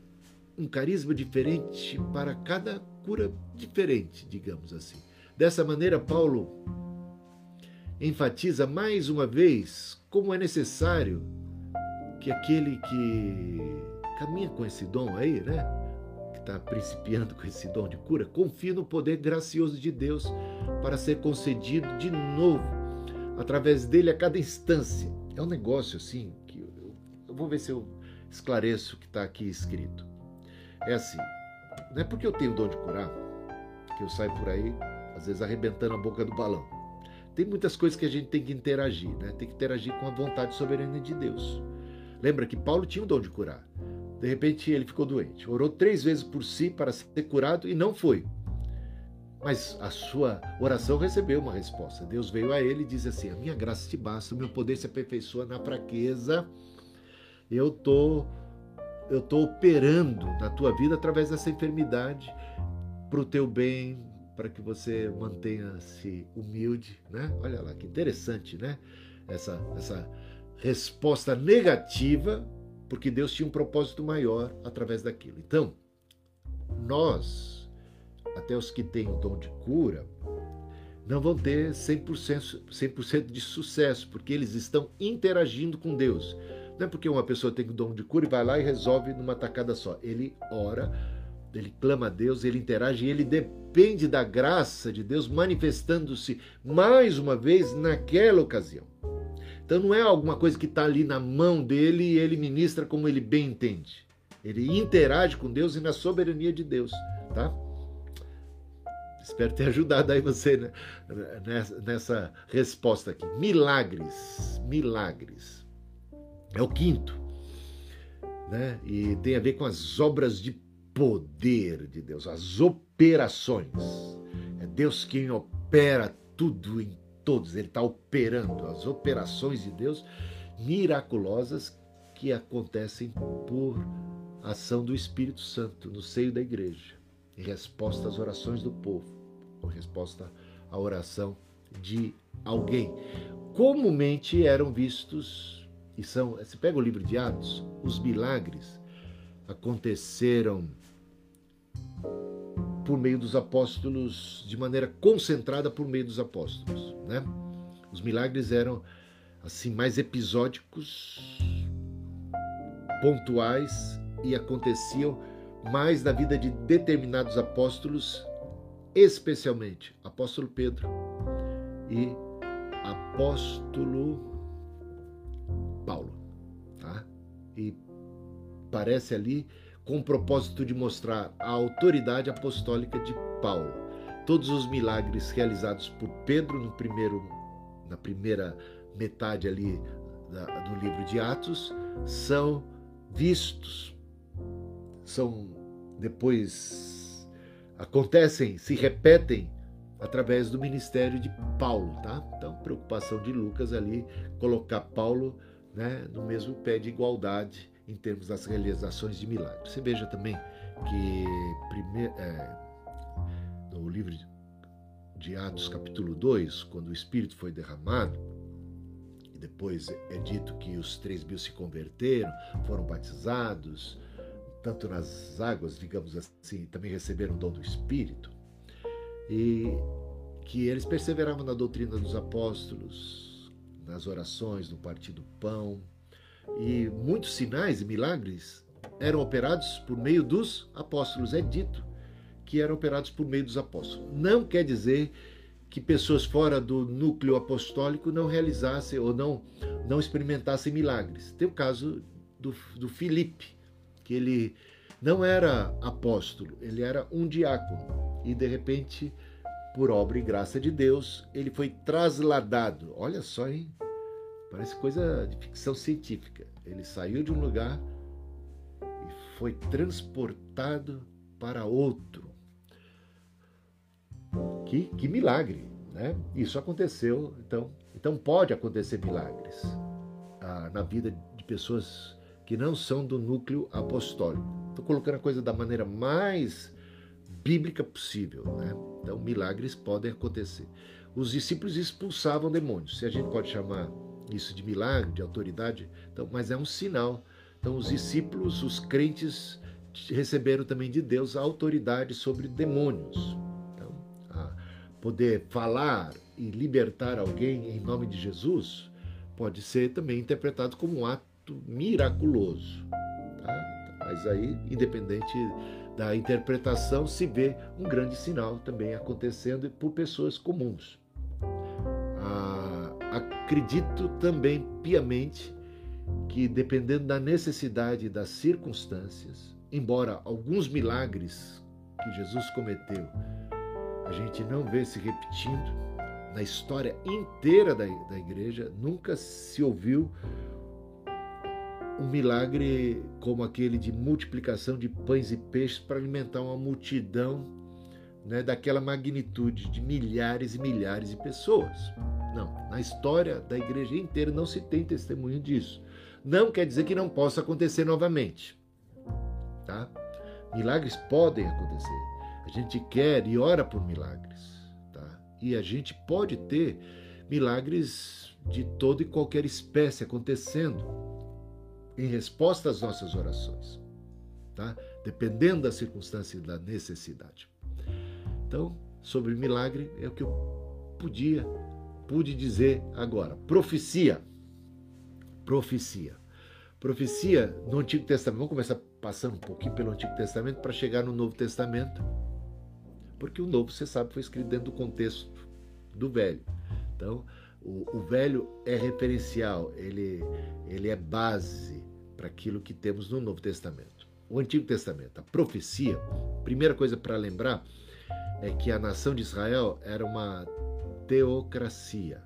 um carisma diferente para cada cura diferente, digamos assim. Dessa maneira, Paulo enfatiza mais uma vez como é necessário que aquele que caminha com esse dom aí, né? está principiando com esse dom de cura, confie no poder gracioso de Deus para ser concedido de novo através dele a cada instância. É um negócio assim que eu, eu vou ver se eu esclareço o que está aqui escrito. É assim, não é porque eu tenho dom de curar que eu saio por aí, às vezes arrebentando a boca do balão. Tem muitas coisas que a gente tem que interagir, né? Tem que interagir com a vontade soberana de Deus. Lembra que Paulo tinha o dom de curar. De repente ele ficou doente. Orou três vezes por si para ser curado e não foi. Mas a sua oração recebeu uma resposta. Deus veio a ele e disse assim: A minha graça te basta, o meu poder se aperfeiçoa na fraqueza. Eu tô, eu tô operando na tua vida através dessa enfermidade para o teu bem, para que você mantenha-se humilde, né? Olha lá que interessante, né? Essa, essa resposta negativa porque Deus tinha um propósito maior através daquilo. Então, nós, até os que têm o dom de cura, não vão ter 100%, 100 de sucesso, porque eles estão interagindo com Deus. Não é porque uma pessoa tem o dom de cura e vai lá e resolve numa tacada só. Ele ora ele clama a Deus, ele interage, ele depende da graça de Deus manifestando-se mais uma vez naquela ocasião. Então não é alguma coisa que está ali na mão dele e ele ministra como ele bem entende. Ele interage com Deus e na soberania de Deus, tá? Espero ter ajudado aí você né? nessa resposta aqui. Milagres, milagres. É o quinto, né? E tem a ver com as obras de poder de Deus, as operações. É Deus quem opera tudo em todos, Ele está operando as operações de Deus miraculosas que acontecem por ação do Espírito Santo no seio da igreja, em resposta às orações do povo, ou resposta à oração de alguém. Comumente eram vistos, e são, se pega o livro de Atos, os milagres aconteceram por meio dos apóstolos, de maneira concentrada por meio dos apóstolos, né? Os milagres eram assim mais episódicos, pontuais e aconteciam mais na vida de determinados apóstolos, especialmente apóstolo Pedro e apóstolo Paulo, tá? E parece ali com o propósito de mostrar a autoridade apostólica de Paulo. Todos os milagres realizados por Pedro no primeiro, na primeira metade ali do livro de Atos são vistos, são depois acontecem, se repetem através do ministério de Paulo, tá? Então, preocupação de Lucas ali colocar Paulo, né, no mesmo pé de igualdade em termos das realizações de milagres. Você veja também que primeir, é, no livro de Atos, capítulo 2, quando o Espírito foi derramado, e depois é dito que os três mil se converteram, foram batizados, tanto nas águas, digamos assim, também receberam o dom do Espírito, e que eles perseveravam na doutrina dos apóstolos, nas orações, no partir do pão, e muitos sinais e milagres eram operados por meio dos apóstolos. É dito que eram operados por meio dos apóstolos. Não quer dizer que pessoas fora do núcleo apostólico não realizassem ou não, não experimentassem milagres. Tem o caso do, do Filipe, que ele não era apóstolo, ele era um diácono. E de repente, por obra e graça de Deus, ele foi trasladado. Olha só, hein? Parece coisa de ficção científica. Ele saiu de um lugar e foi transportado para outro. Que, que milagre, né? Isso aconteceu, então, então pode acontecer milagres ah, na vida de pessoas que não são do núcleo apostólico. Estou colocando a coisa da maneira mais bíblica possível, né? Então milagres podem acontecer. Os discípulos expulsavam demônios. Se a gente pode chamar isso de milagre, de autoridade, então, mas é um sinal. Então, os discípulos, os crentes, receberam também de Deus a autoridade sobre demônios. Então, poder falar e libertar alguém em nome de Jesus pode ser também interpretado como um ato miraculoso. Tá? Mas aí, independente da interpretação, se vê um grande sinal também acontecendo por pessoas comuns acredito também piamente que, dependendo da necessidade e das circunstâncias, embora alguns milagres que Jesus cometeu a gente não vê se repetindo na história inteira da, da igreja, nunca se ouviu um milagre como aquele de multiplicação de pães e peixes para alimentar uma multidão né, daquela magnitude de milhares e milhares de pessoas. Na história da igreja inteira não se tem testemunho disso. Não quer dizer que não possa acontecer novamente. Tá? Milagres podem acontecer. A gente quer e ora por milagres. Tá? E a gente pode ter milagres de toda e qualquer espécie acontecendo em resposta às nossas orações. Tá? Dependendo da circunstância e da necessidade. Então, sobre milagre é o que eu podia pude dizer agora. Profecia. Profecia. Profecia no Antigo Testamento. Vamos começar passando um pouquinho pelo Antigo Testamento para chegar no Novo Testamento. Porque o Novo, você sabe, foi escrito dentro do contexto do Velho. Então, o, o Velho é referencial, ele, ele é base para aquilo que temos no Novo Testamento. O Antigo Testamento, a profecia, primeira coisa para lembrar é que a nação de Israel era uma teocracia.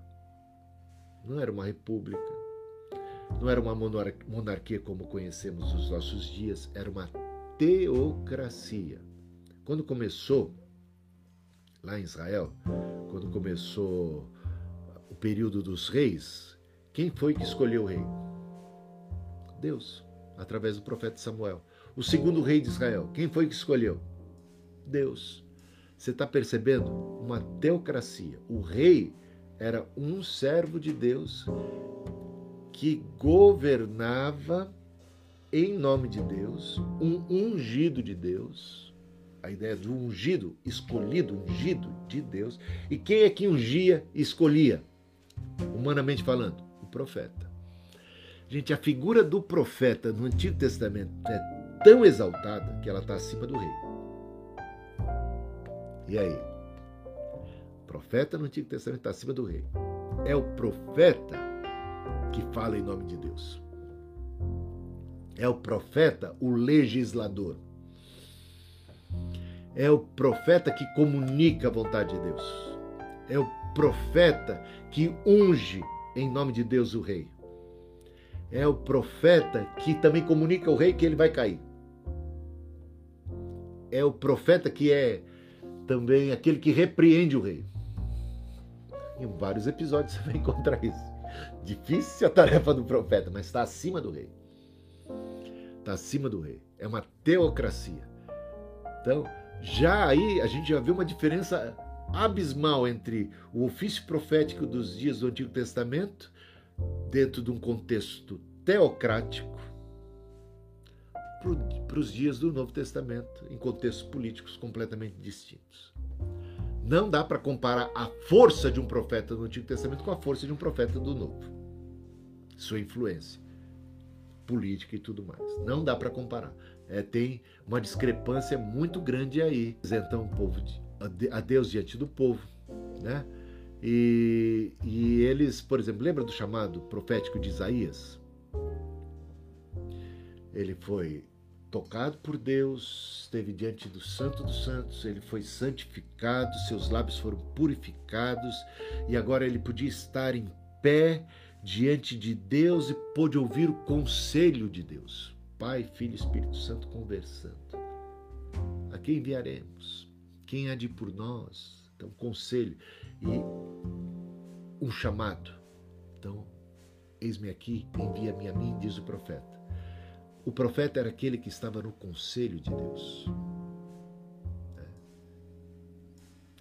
Não era uma república, não era uma monarquia como conhecemos nos nossos dias, era uma teocracia. Quando começou, lá em Israel, quando começou o período dos reis, quem foi que escolheu o rei? Deus, através do profeta Samuel. O segundo rei de Israel, quem foi que escolheu? Deus. Você está percebendo? Uma teocracia. O rei era um servo de Deus que governava em nome de Deus, um ungido de Deus. A ideia do ungido, escolhido, ungido de Deus. E quem é que ungia e escolhia? Humanamente falando, o profeta. Gente, a figura do profeta no Antigo Testamento é tão exaltada que ela está acima do rei. E aí? O profeta no Antigo Testamento está acima do rei. É o profeta que fala em nome de Deus. É o profeta o legislador. É o profeta que comunica a vontade de Deus. É o profeta que unge em nome de Deus o rei. É o profeta que também comunica ao rei que ele vai cair. É o profeta que é também aquele que repreende o rei. Em vários episódios você vai encontrar isso. Difícil a tarefa do profeta, mas está acima do rei. Está acima do rei. É uma teocracia. Então, já aí a gente já vê uma diferença abismal entre o ofício profético dos dias do Antigo Testamento, dentro de um contexto teocrático, para os dias do Novo Testamento, em contextos políticos completamente distintos. Não dá para comparar a força de um profeta do Antigo Testamento com a força de um profeta do Novo. Sua influência política e tudo mais. Não dá para comparar. É, tem uma discrepância muito grande aí. Apresentam o povo de, a Deus diante do povo, né? E, e eles, por exemplo, lembra do chamado profético de Isaías? Ele foi tocado por Deus, esteve diante do Santo dos Santos, ele foi santificado, seus lábios foram purificados e agora ele podia estar em pé diante de Deus e pôde ouvir o conselho de Deus. Pai, Filho e Espírito Santo conversando. A quem enviaremos? Quem há de ir por nós? Então, conselho e um chamado. Então, eis-me aqui, envia-me a mim, diz o profeta. O profeta era aquele que estava no conselho de Deus. Né?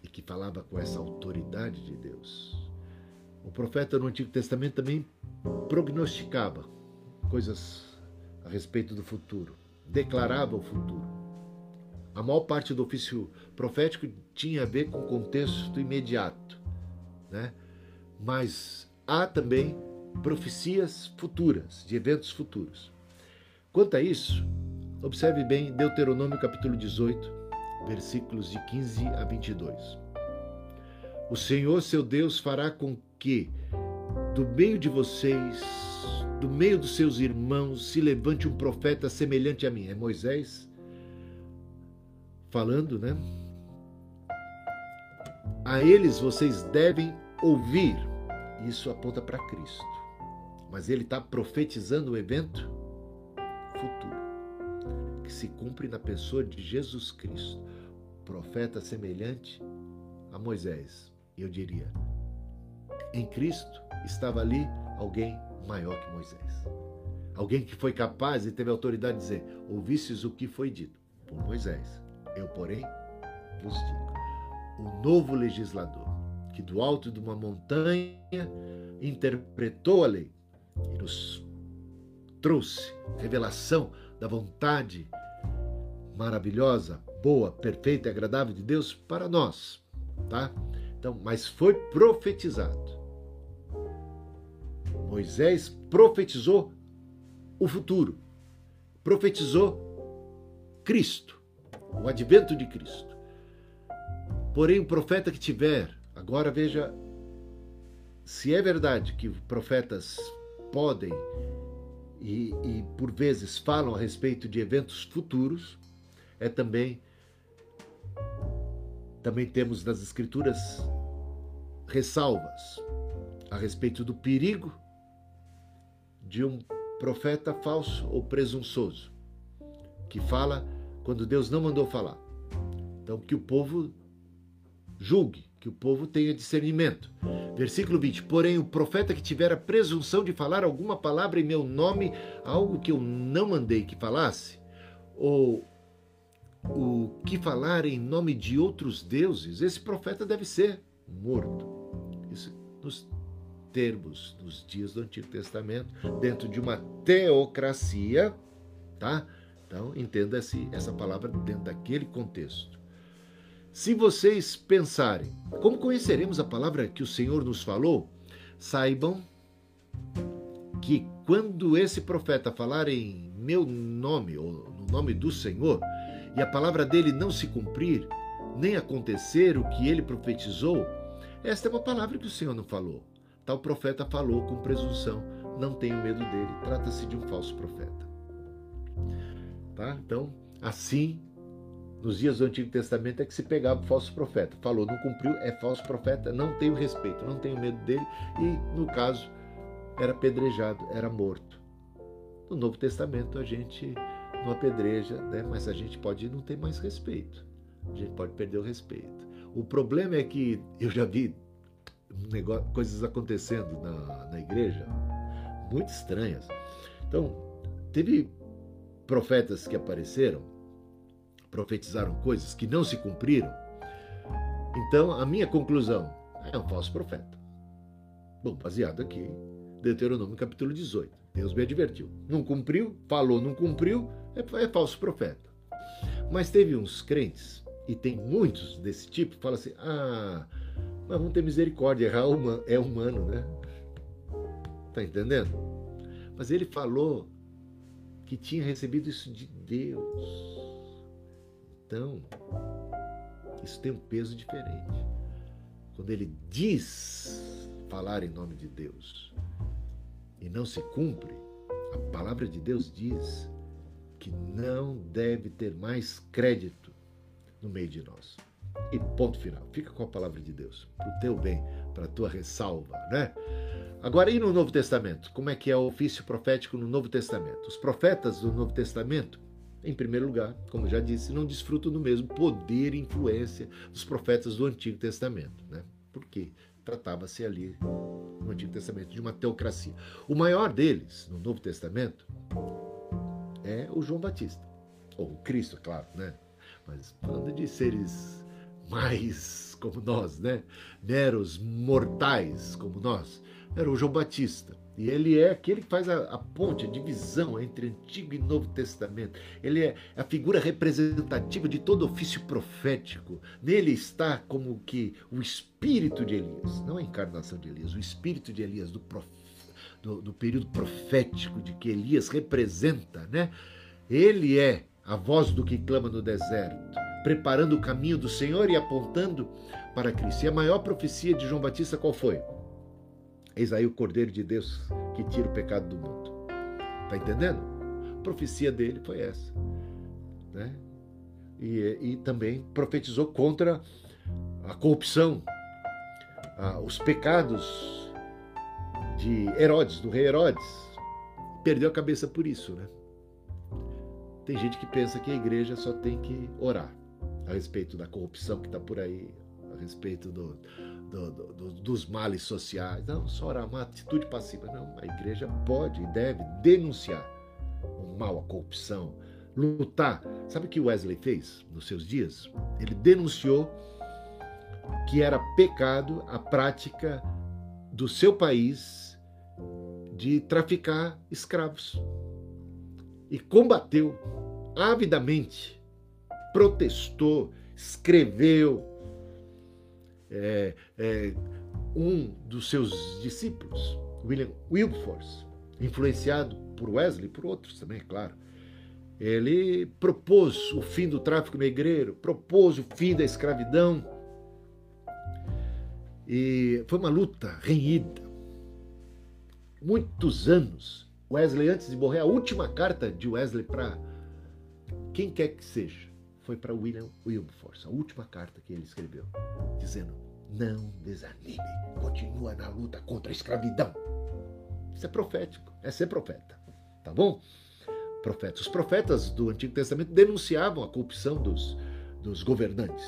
E que falava com essa autoridade de Deus. O profeta no Antigo Testamento também prognosticava coisas a respeito do futuro, declarava o futuro. A maior parte do ofício profético tinha a ver com o contexto imediato, né? mas há também profecias futuras, de eventos futuros. Quanto a isso, observe bem Deuteronômio capítulo 18, versículos de 15 a 22. O Senhor seu Deus fará com que do meio de vocês, do meio dos seus irmãos, se levante um profeta semelhante a mim. É Moisés falando, né? A eles vocês devem ouvir. Isso aponta para Cristo. Mas ele está profetizando o evento que se cumpre na pessoa de Jesus Cristo, profeta semelhante a Moisés. Eu diria, em Cristo estava ali alguém maior que Moisés. Alguém que foi capaz e teve autoridade de dizer: Ouvistes o que foi dito por Moisés. Eu, porém, vos digo. O novo legislador, que do alto de uma montanha interpretou a lei e nos trouxe revelação da vontade maravilhosa, boa, perfeita e agradável de Deus para nós, tá? Então, mas foi profetizado. Moisés profetizou o futuro, profetizou Cristo, o advento de Cristo. Porém, o profeta que tiver, agora veja se é verdade que profetas podem e, e, por vezes falam a respeito de eventos futuros, é também também temos nas escrituras ressalvas a respeito do perigo de um profeta falso ou presunçoso que fala quando Deus não mandou falar. Então que o povo julgue, que o povo tenha discernimento. Versículo 20: Porém, o profeta que tiver a presunção de falar alguma palavra em meu nome, algo que eu não mandei que falasse, ou o que falar em nome de outros deuses, esse profeta deve ser morto. Isso nos termos dos dias do Antigo Testamento, dentro de uma teocracia, tá? Então, entenda essa palavra dentro daquele contexto. Se vocês pensarem, como conheceremos a palavra que o Senhor nos falou? Saibam que quando esse profeta falar em meu nome, ou no nome do Senhor, e a palavra dele não se cumprir, nem acontecer o que ele profetizou, esta é uma palavra que o Senhor não falou. Tal profeta falou com presunção, não tenho medo dele, trata-se de um falso profeta. Tá? Então, assim nos dias do Antigo Testamento é que se pegava o falso profeta. Falou, não cumpriu, é falso profeta, não tenho respeito, não tenho medo dele, e no caso era apedrejado, era morto. No Novo Testamento a gente não apedreja, né? mas a gente pode não ter mais respeito. A gente pode perder o respeito. O problema é que eu já vi negócio, coisas acontecendo na, na igreja muito estranhas. Então, teve profetas que apareceram profetizaram coisas que não se cumpriram, então a minha conclusão é um falso profeta. Bom, baseado aqui, Deuteronômio capítulo 18. Deus me advertiu. Não cumpriu, falou, não cumpriu, é, é falso profeta. Mas teve uns crentes, e tem muitos desse tipo, que falam assim: ah, mas vamos ter misericórdia, errar é humano, né? Tá entendendo? Mas ele falou que tinha recebido isso de Deus. Então, isso tem um peso diferente. Quando ele diz falar em nome de Deus e não se cumpre, a palavra de Deus diz que não deve ter mais crédito no meio de nós. E ponto final. Fica com a palavra de Deus, para o teu bem, para a tua ressalva, né? Agora, e no Novo Testamento? Como é que é o ofício profético no Novo Testamento? Os profetas do Novo Testamento em primeiro lugar, como já disse, não desfrutam do mesmo poder e influência dos profetas do Antigo Testamento, né? Porque tratava-se ali no Antigo Testamento de uma teocracia. O maior deles no Novo Testamento é o João Batista, ou o Cristo, claro, né? Mas falando de seres mais como nós, né? Meros mortais como nós, era o João Batista. E ele é aquele que faz a, a, ponte, a divisão entre Antigo e Novo Testamento. Ele é a figura representativa de todo ofício profético. Nele está como que o espírito de Elias, não a encarnação de Elias, o espírito de Elias, do, prof, do, do período profético de que Elias representa, né? Ele é a voz do que clama no deserto, preparando o caminho do Senhor e apontando para Cristo. E a maior profecia de João Batista qual foi? Eis aí o Cordeiro de Deus que tira o pecado do mundo. Está entendendo? A profecia dele foi essa. Né? E, e também profetizou contra a corrupção, a, os pecados de Herodes, do rei Herodes. Perdeu a cabeça por isso, né? Tem gente que pensa que a igreja só tem que orar a respeito da corrupção que está por aí, a respeito do, do, do, dos males sociais. Não, só orar, uma atitude passiva. Não, a igreja pode e deve denunciar o mal, a corrupção, lutar. Sabe o que Wesley fez nos seus dias? Ele denunciou que era pecado a prática do seu país de traficar escravos. E combateu avidamente, protestou, escreveu, é, é, um dos seus discípulos, William Wilberforce, influenciado por Wesley e por outros também, claro. Ele propôs o fim do tráfico negreiro, propôs o fim da escravidão. E foi uma luta renhida. Muitos anos. Wesley, antes de morrer, a última carta de Wesley para quem quer que seja, foi para William Wilberforce, a última carta que ele escreveu, dizendo: Não desanime, continua na luta contra a escravidão. Isso é profético, é ser profeta, tá bom? Profeta. Os profetas do Antigo Testamento denunciavam a corrupção dos, dos governantes.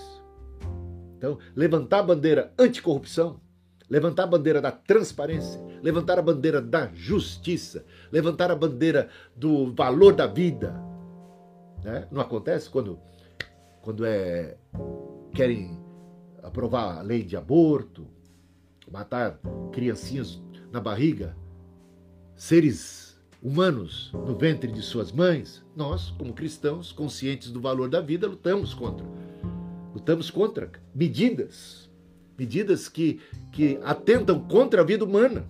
Então, levantar a bandeira anticorrupção, levantar a bandeira da transparência, levantar a bandeira da justiça, levantar a bandeira do valor da vida. Né? Não acontece quando, quando é, querem aprovar a lei de aborto, matar criancinhas na barriga seres humanos no ventre de suas mães, nós, como cristãos, conscientes do valor da vida, lutamos contra. Lutamos contra medidas, medidas que, que atentam contra a vida humana.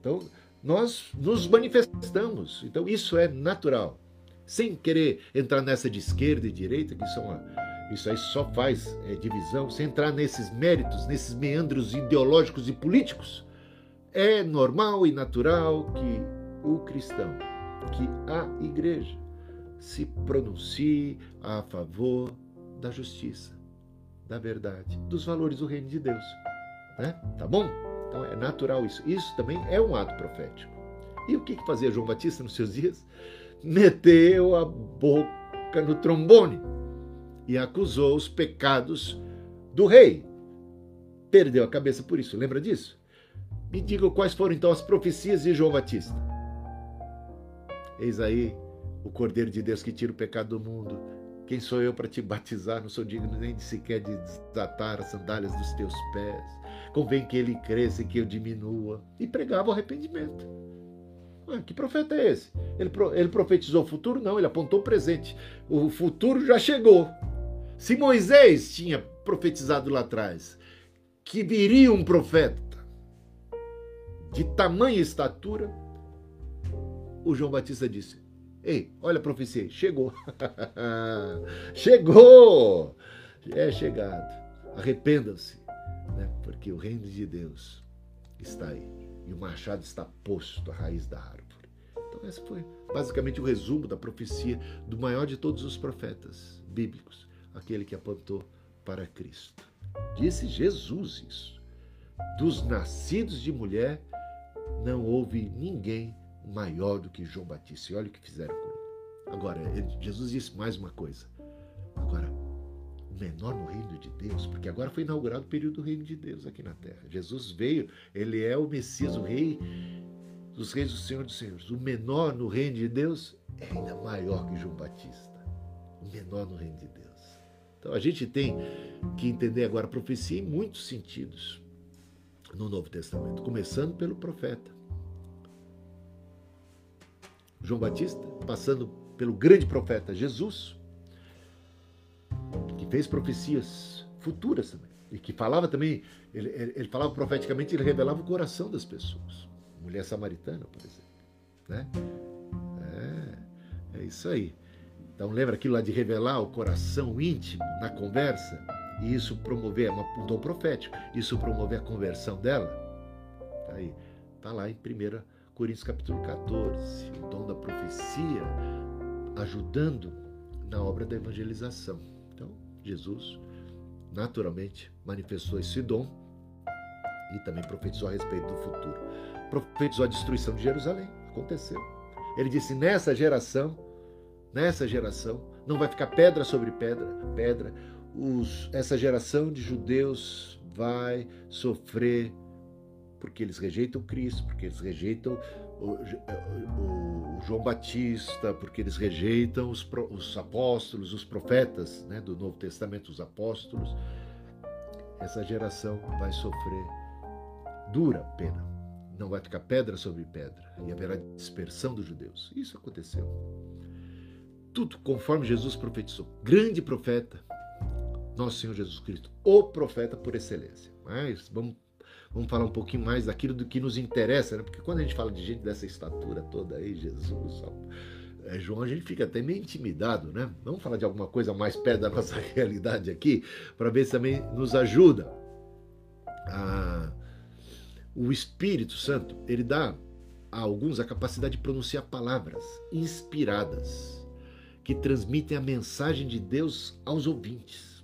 Então, nós nos manifestamos. Então, isso é natural. Sem querer entrar nessa de esquerda e direita, que isso, é isso aí só faz é, divisão, sem entrar nesses méritos, nesses meandros ideológicos e políticos é normal e natural que o cristão, que a igreja, se pronuncie a favor da justiça, da verdade, dos valores do reino de Deus. Né? Tá bom? Então é natural isso. Isso também é um ato profético. E o que fazia João Batista nos seus dias? Meteu a boca no trombone e acusou os pecados do rei. Perdeu a cabeça por isso. Lembra disso? Me digam quais foram então as profecias de João Batista. Eis aí o Cordeiro de Deus que tira o pecado do mundo. Quem sou eu para te batizar? Não sou digno nem de sequer de desatar as sandálias dos teus pés. Convém que ele cresça e que eu diminua. E pregava o arrependimento. Ah, que profeta é esse? Ele, ele profetizou o futuro? Não, ele apontou o presente. O futuro já chegou. Se Moisés tinha profetizado lá atrás que viria um profeta, de tamanha estatura, o João Batista disse: Ei, olha a profecia, chegou. chegou! É chegado. Arrependam-se, né? porque o reino de Deus está aí. E o machado está posto à raiz da árvore. Então, esse foi basicamente o resumo da profecia do maior de todos os profetas bíblicos, aquele que apontou para Cristo. Disse Jesus isso. Dos nascidos de mulher não houve ninguém maior do que João Batista. E olha o que fizeram com ele. Agora, Jesus disse mais uma coisa. Agora, menor no reino de Deus, porque agora foi inaugurado o período do reino de Deus aqui na terra. Jesus veio, ele é o Messias, o rei dos reis, o Senhor dos senhores. O menor no reino de Deus é ainda maior que João Batista. O menor no reino de Deus. Então a gente tem que entender agora a profecia em muitos sentidos no Novo Testamento, começando pelo profeta. João Batista, passando pelo grande profeta Jesus, fez profecias futuras também, e que falava também, ele, ele falava profeticamente, ele revelava o coração das pessoas. Mulher samaritana, por exemplo. Né? É, é isso aí. Então lembra aquilo lá de revelar o coração íntimo na conversa? e isso promover, é um dom profético, isso promover a conversão dela, tá aí, tá lá em 1 Coríntios capítulo 14, o dom da profecia ajudando na obra da evangelização. Jesus naturalmente manifestou esse dom e também profetizou a respeito do futuro. Profetizou a destruição de Jerusalém, aconteceu. Ele disse: nessa geração, nessa geração, não vai ficar pedra sobre pedra, pedra, os, essa geração de judeus vai sofrer porque eles rejeitam Cristo, porque eles rejeitam o, o, João Batista, porque eles rejeitam os, os apóstolos, os profetas né, do Novo Testamento, os apóstolos. Essa geração vai sofrer dura pena. Não vai ficar pedra sobre pedra e haverá dispersão dos judeus. Isso aconteceu. Tudo conforme Jesus profetizou. Grande profeta, nosso Senhor Jesus Cristo, o profeta por excelência. Mas vamos, vamos falar um pouquinho mais daquilo do que nos interessa, né? Porque quando a gente fala de gente dessa estatura toda aí, Jesus, é, João, a gente fica até meio intimidado, né? Vamos falar de alguma coisa mais perto da nossa realidade aqui, para ver se também nos ajuda. Ah, o Espírito Santo, ele dá a alguns a capacidade de pronunciar palavras inspiradas que transmitem a mensagem de Deus aos ouvintes.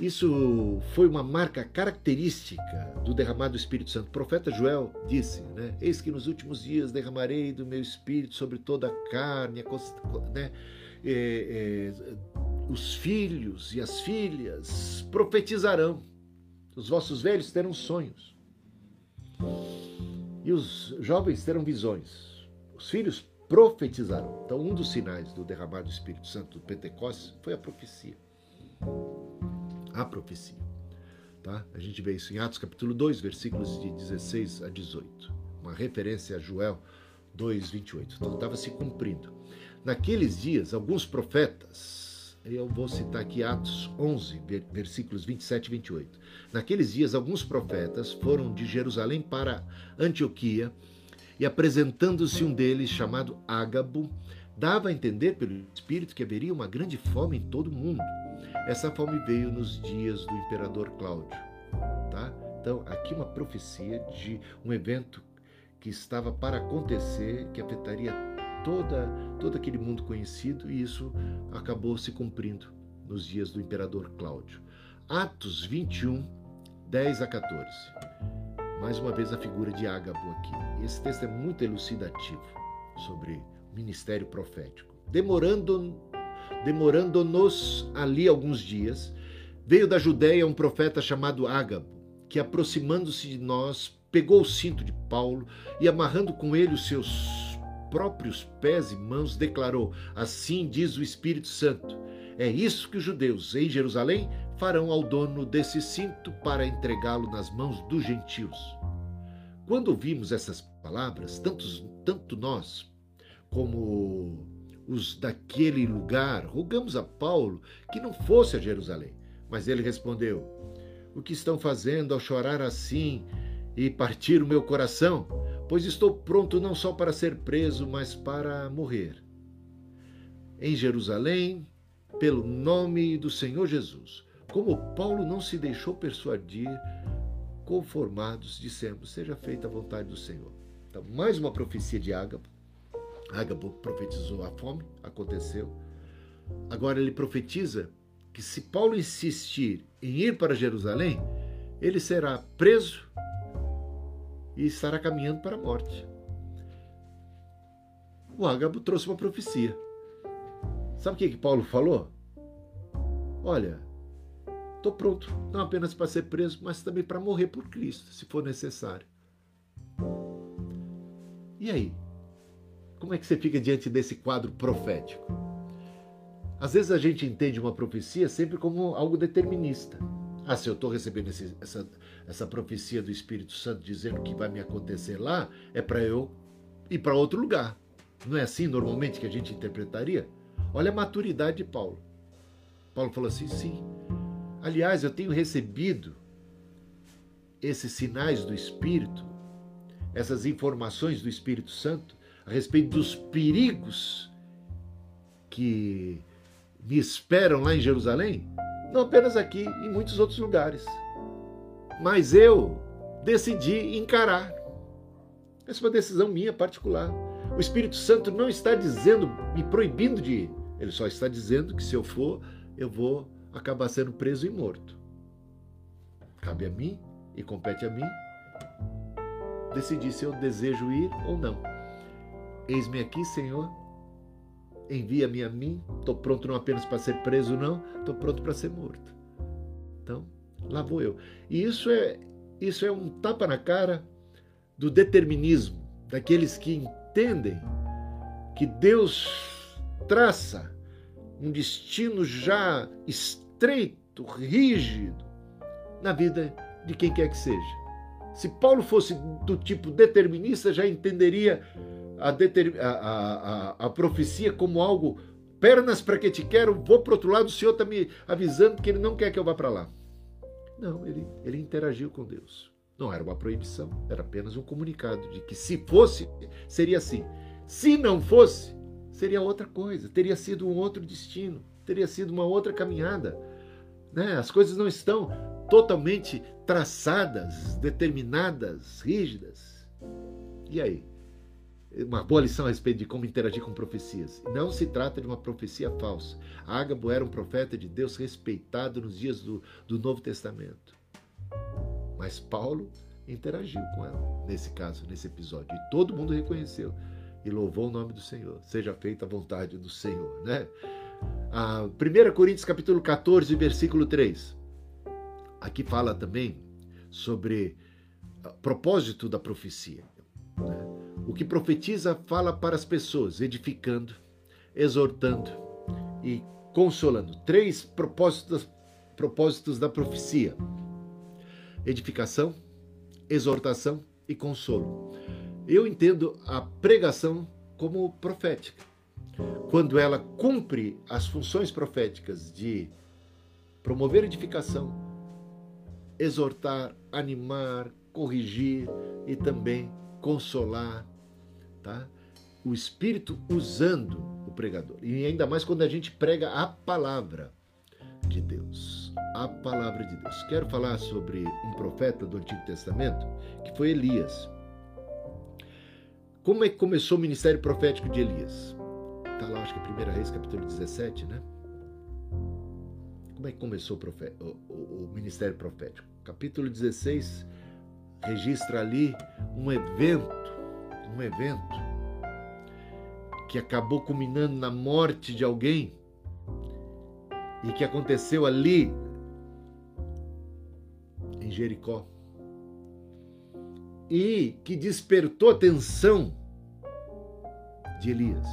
Isso foi uma marca característica do derramado do Espírito Santo. O profeta Joel disse: né, Eis que nos últimos dias derramarei do meu espírito sobre toda a carne, né, é, é, os filhos e as filhas profetizarão, os vossos velhos terão sonhos, e os jovens terão visões, os filhos profetizarão. Então, um dos sinais do derramado do Espírito Santo do Pentecostes foi a profecia a profecia. Tá? A gente vê isso em Atos capítulo 2, versículos de 16 a 18. Uma referência a Joel 2, 28. Então estava se cumprindo. Naqueles dias, alguns profetas, eu vou citar aqui Atos 11, versículos 27 e 28. Naqueles dias, alguns profetas foram de Jerusalém para Antioquia e apresentando-se um deles, chamado Ágabo, dava a entender pelo Espírito que haveria uma grande fome em todo o mundo. Essa fome veio nos dias do imperador Cláudio, tá? Então, aqui uma profecia de um evento que estava para acontecer, que afetaria toda todo aquele mundo conhecido, e isso acabou se cumprindo nos dias do imperador Cláudio. Atos 21, 10 a 14. Mais uma vez a figura de Ágabo aqui. Esse texto é muito elucidativo sobre ministério profético. Demorando Demorando-nos ali alguns dias, veio da Judéia um profeta chamado Ágabo, que aproximando-se de nós, pegou o cinto de Paulo e, amarrando com ele os seus próprios pés e mãos, declarou: Assim diz o Espírito Santo. É isso que os judeus em Jerusalém farão ao dono desse cinto para entregá-lo nas mãos dos gentios. Quando ouvimos essas palavras, tantos, tanto nós como os daquele lugar, rogamos a Paulo que não fosse a Jerusalém. Mas ele respondeu: O que estão fazendo ao chorar assim e partir o meu coração? Pois estou pronto não só para ser preso, mas para morrer. Em Jerusalém, pelo nome do Senhor Jesus. Como Paulo não se deixou persuadir, conformados, dissemos: Seja feita a vontade do Senhor. Então, mais uma profecia de Ágabo Ágabo profetizou a fome, aconteceu. Agora ele profetiza que se Paulo insistir em ir para Jerusalém, ele será preso e estará caminhando para a morte. O Ágabo trouxe uma profecia. Sabe o que, que Paulo falou? Olha, estou pronto, não apenas para ser preso, mas também para morrer por Cristo, se for necessário. E aí? Como é que você fica diante desse quadro profético? Às vezes a gente entende uma profecia sempre como algo determinista. Ah, se eu estou recebendo esse, essa, essa profecia do Espírito Santo dizendo que vai me acontecer lá, é para eu ir para outro lugar. Não é assim normalmente que a gente interpretaria? Olha a maturidade de Paulo. Paulo falou assim: sim. Aliás, eu tenho recebido esses sinais do Espírito, essas informações do Espírito Santo, a respeito dos perigos que me esperam lá em Jerusalém, não apenas aqui, em muitos outros lugares. Mas eu decidi encarar. Essa é uma decisão minha particular. O Espírito Santo não está dizendo, me proibindo de ir. Ele só está dizendo que se eu for, eu vou acabar sendo preso e morto. Cabe a mim e compete a mim decidir se eu desejo ir ou não. Eis-me aqui, Senhor. Envia-me a mim. Estou pronto não apenas para ser preso, não. Estou pronto para ser morto. Então, lá vou eu. E isso é, isso é um tapa na cara do determinismo, daqueles que entendem que Deus traça um destino já estreito, rígido, na vida de quem quer que seja. Se Paulo fosse do tipo determinista, já entenderia a, a, a, a profecia como algo, pernas para que te quero, vou para outro lado, o Senhor está me avisando que Ele não quer que eu vá para lá. Não, ele, ele interagiu com Deus. Não era uma proibição, era apenas um comunicado de que se fosse, seria assim. Se não fosse, seria outra coisa, teria sido um outro destino, teria sido uma outra caminhada. Né? As coisas não estão totalmente traçadas, determinadas, rígidas. E aí? Uma boa lição a respeito de como interagir com profecias. Não se trata de uma profecia falsa. Ágabo era um profeta de Deus respeitado nos dias do, do Novo Testamento. Mas Paulo interagiu com ela, nesse caso, nesse episódio. E todo mundo reconheceu e louvou o nome do Senhor. Seja feita a vontade do Senhor, né? A 1 Coríntios capítulo 14, versículo 3. Aqui fala também sobre o propósito da profecia. Né? O que profetiza fala para as pessoas, edificando, exortando e consolando. Três propósitos, propósitos da profecia: edificação, exortação e consolo. Eu entendo a pregação como profética. Quando ela cumpre as funções proféticas de promover edificação, exortar, animar, corrigir e também consolar, tá? O Espírito usando o pregador. E ainda mais quando a gente prega a palavra de Deus. A palavra de Deus. Quero falar sobre um profeta do Antigo Testamento, que foi Elias. Como é que começou o ministério profético de Elias? Está lá, acho que é 1 Reis, capítulo 17, né? Como é que começou o, o, o ministério profético? Capítulo 16 registra ali um evento, um evento que acabou culminando na morte de alguém e que aconteceu ali em Jericó. E que despertou a atenção de Elias,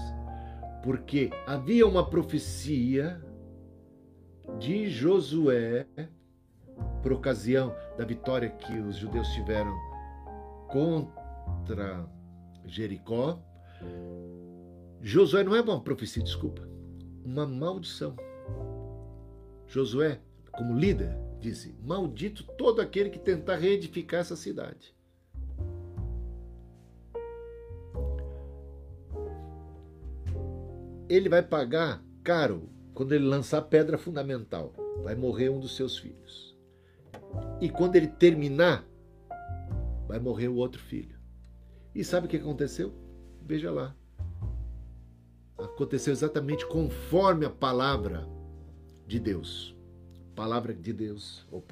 porque havia uma profecia de Josué por ocasião da vitória que os judeus tiveram contra Jericó. Josué não é uma profecia, desculpa, uma maldição. Josué, como líder, disse: Maldito todo aquele que tentar reedificar essa cidade. Ele vai pagar caro quando ele lançar a pedra fundamental. Vai morrer um dos seus filhos. E quando ele terminar, vai morrer o outro filho. E sabe o que aconteceu? Veja lá. Aconteceu exatamente conforme a palavra de Deus. Palavra de Deus, ou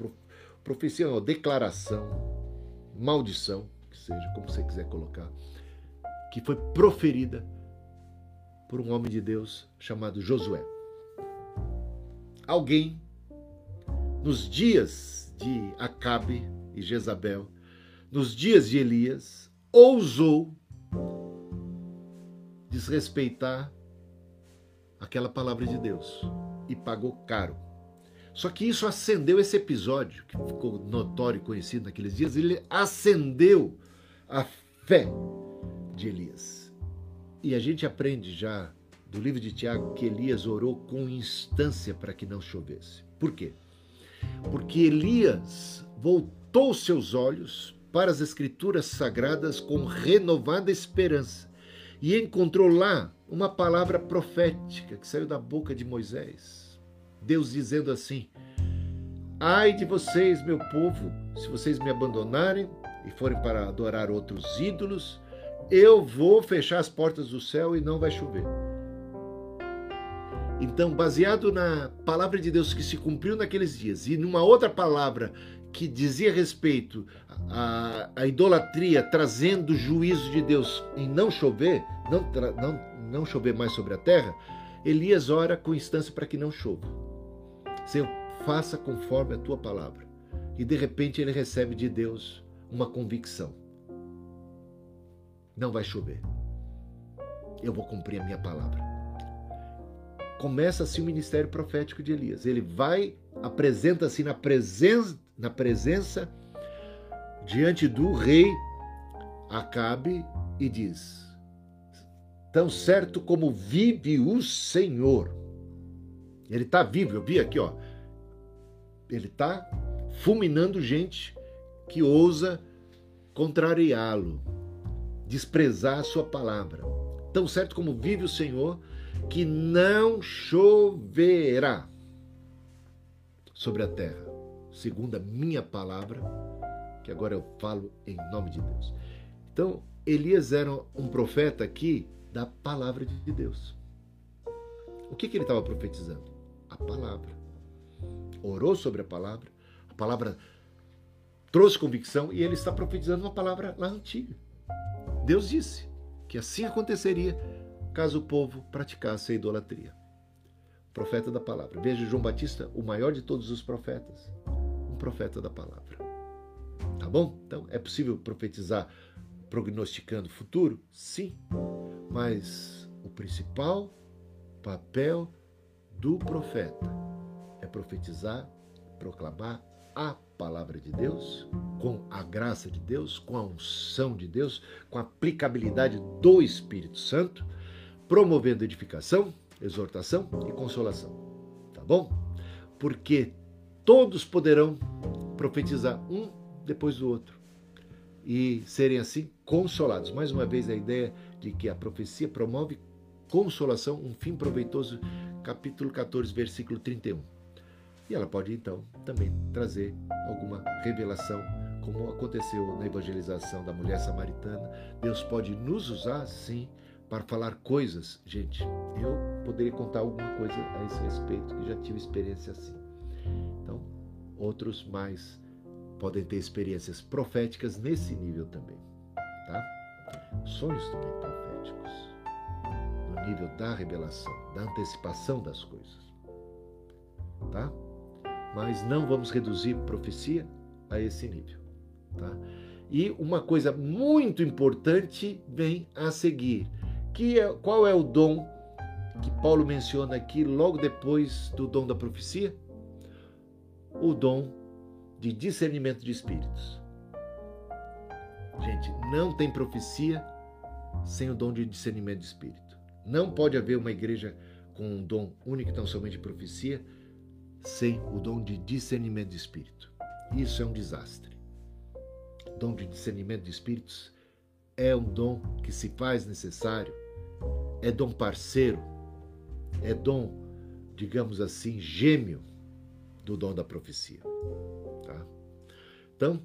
profecia, ou declaração, maldição, que seja como você quiser colocar, que foi proferida por um homem de Deus chamado Josué. Alguém, nos dias de Acabe e Jezabel, nos dias de Elias, ousou desrespeitar aquela palavra de Deus e pagou caro. Só que isso acendeu esse episódio, que ficou notório e conhecido naqueles dias, ele acendeu a fé de Elias. E a gente aprende já do livro de Tiago que Elias orou com instância para que não chovesse. Por quê? Porque Elias voltou seus olhos para as escrituras sagradas com renovada esperança e encontrou lá uma palavra profética que saiu da boca de Moisés. Deus dizendo assim: Ai de vocês, meu povo, se vocês me abandonarem e forem para adorar outros ídolos, eu vou fechar as portas do céu e não vai chover. Então, baseado na palavra de Deus que se cumpriu naqueles dias e numa outra palavra que dizia respeito à, à idolatria, trazendo o juízo de Deus em não chover, não, não não chover mais sobre a terra, Elias ora com instância para que não chova. Senhor, faça conforme a tua palavra. E de repente ele recebe de Deus uma convicção. Não vai chover. Eu vou cumprir a minha palavra. Começa-se o ministério profético de Elias. Ele vai, apresenta-se na presença, na presença diante do rei Acabe e diz: tão certo como vive o Senhor. Ele está vivo, eu vi aqui, ó. Ele está fulminando gente que ousa contrariá-lo, desprezar a sua palavra. Tão certo como vive o Senhor, que não choverá sobre a terra, segundo a minha palavra, que agora eu falo em nome de Deus. Então, Elias era um profeta aqui da palavra de Deus. O que, que ele estava profetizando? A palavra. Orou sobre a palavra, a palavra trouxe convicção e ele está profetizando uma palavra lá antiga. Deus disse que assim aconteceria caso o povo praticasse a idolatria. Profeta da palavra. Veja João Batista, o maior de todos os profetas, profeta da palavra. Tá bom? Então, é possível profetizar prognosticando o futuro? Sim. Mas o principal papel do profeta é profetizar, proclamar a palavra de Deus, com a graça de Deus, com a unção de Deus, com a aplicabilidade do Espírito Santo, promovendo edificação, exortação e consolação. Tá bom? Porque todos poderão profetizar um depois do outro e serem assim consolados. Mais uma vez a ideia de que a profecia promove consolação, um fim proveitoso, capítulo 14, versículo 31. E ela pode então também trazer alguma revelação, como aconteceu na evangelização da mulher samaritana. Deus pode nos usar, sim, para falar coisas. Gente, eu poderia contar alguma coisa a esse respeito, que já tive experiência assim. Outros mais podem ter experiências proféticas nesse nível também, tá? Sonhos também proféticos, no nível da revelação, da antecipação das coisas, tá? mas não vamos reduzir profecia a esse nível. Tá? E uma coisa muito importante vem a seguir, que é, qual é o dom que Paulo menciona aqui logo depois do dom da profecia? O dom de discernimento de espíritos. Gente, não tem profecia sem o dom de discernimento de espírito. Não pode haver uma igreja com um dom único e tão somente de profecia sem o dom de discernimento de espírito. Isso é um desastre. O dom de discernimento de espíritos é um dom que se faz necessário, é dom parceiro, é dom, digamos assim, gêmeo do dom da profecia. Tá? Então,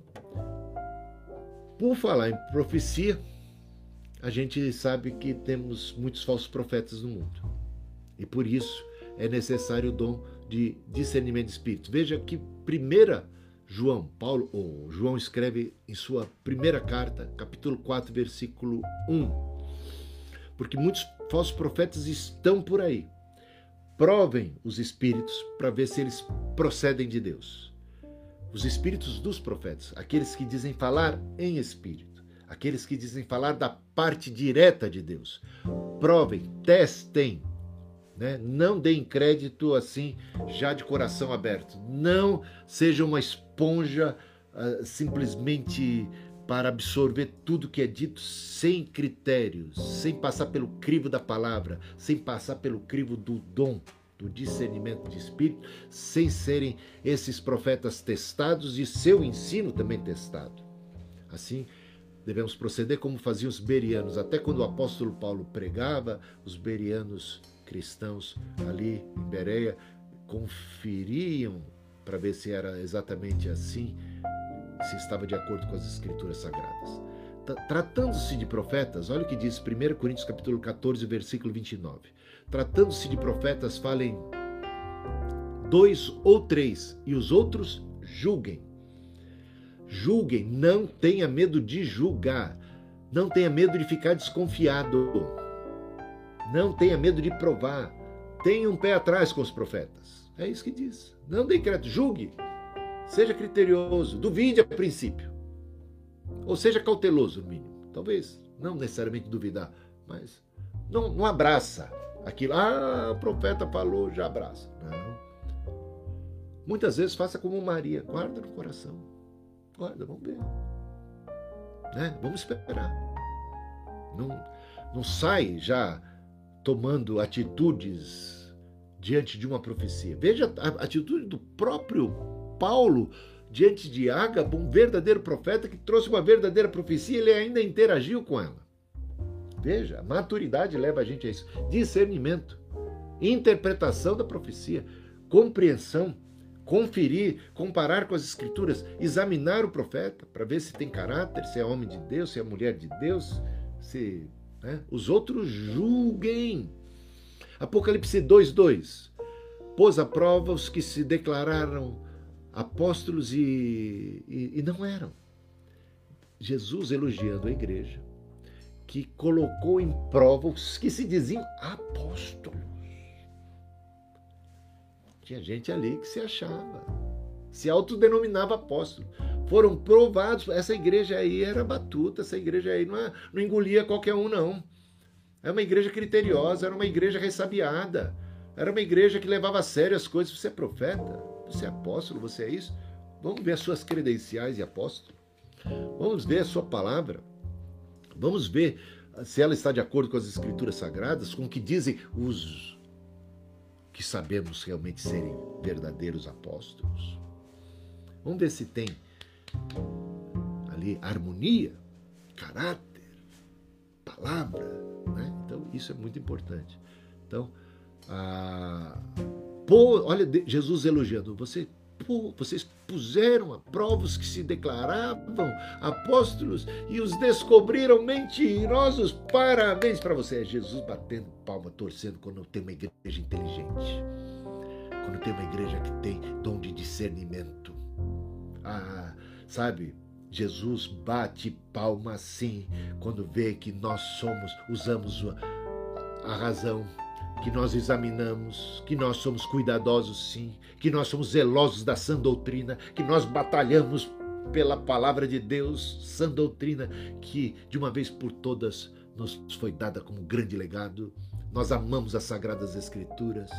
por falar em profecia, a gente sabe que temos muitos falsos profetas no mundo. E por isso é necessário o dom de discernimento de espírito. Veja que primeira João, Paulo, ou João escreve em sua primeira carta, capítulo 4, versículo 1. Porque muitos falsos profetas estão por aí. Provem os espíritos para ver se eles procedem de Deus. Os espíritos dos profetas, aqueles que dizem falar em espírito, aqueles que dizem falar da parte direta de Deus. Provem, testem, né? Não deem crédito assim, já de coração aberto. Não seja uma esponja uh, simplesmente para absorver tudo que é dito sem critérios, sem passar pelo crivo da palavra, sem passar pelo crivo do dom, do discernimento de espírito, sem serem esses profetas testados e seu ensino também testado. Assim, devemos proceder como faziam os berianos. Até quando o apóstolo Paulo pregava, os berianos cristãos ali em Bereia conferiam para ver se era exatamente assim, se estava de acordo com as escrituras sagradas. Tratando-se de profetas, olha o que diz 1 Coríntios capítulo 14, versículo 29. Tratando-se de profetas, falem dois ou três, e os outros julguem. Julguem, não tenha medo de julgar, não tenha medo de ficar desconfiado. Não tenha medo de provar. Tenha um pé atrás com os profetas. É isso que diz. Não dê crédito, julgue. Seja criterioso, duvide a princípio. Ou seja cauteloso, no mínimo. Talvez não necessariamente duvidar, mas não, não abraça aquilo. Ah, o profeta falou, já abraça. Não. Muitas vezes faça como Maria, guarda no coração. Guarda, vamos ver. Né? Vamos esperar. Não, não sai já tomando atitudes diante de uma profecia. Veja a atitude do próprio Paulo diante de Ágabo, um verdadeiro profeta que trouxe uma verdadeira profecia, ele ainda interagiu com ela. Veja, maturidade leva a gente a isso. Discernimento, interpretação da profecia, compreensão, conferir, comparar com as escrituras, examinar o profeta para ver se tem caráter, se é homem de Deus, se é mulher de Deus, se né? os outros julguem. Apocalipse 2:2 pôs à prova os que se declararam apóstolos e, e, e não eram. Jesus elogiando a igreja, que colocou em prova os que se diziam apóstolos. Tinha gente ali que se achava, se autodenominava apóstolo. Foram provados, essa igreja aí era batuta, essa igreja aí não, é, não engolia qualquer um, não. Era uma igreja criteriosa, era uma igreja ressabiada, era uma igreja que levava a sério as coisas. Você é profeta? Você é apóstolo? Você é isso? Vamos ver as suas credenciais de apóstolo. Vamos ver a sua palavra. Vamos ver se ela está de acordo com as escrituras sagradas, com o que dizem os que sabemos realmente serem verdadeiros apóstolos. Vamos ver se tem ali harmonia, caráter, palavra. Né? Então, isso é muito importante. Então, a, olha Jesus elogiando, você vocês puseram a prova os que se declaravam apóstolos e os descobriram mentirosos. Parabéns para você. É Jesus batendo palma, torcendo quando tem uma igreja inteligente. Quando tem uma igreja que tem dom de discernimento. Ah, sabe? Jesus bate palma assim quando vê que nós somos, usamos a razão que nós examinamos, que nós somos cuidadosos sim, que nós somos zelosos da sã doutrina, que nós batalhamos pela palavra de Deus, sã doutrina, que de uma vez por todas nos foi dada como grande legado. Nós amamos as sagradas escrituras.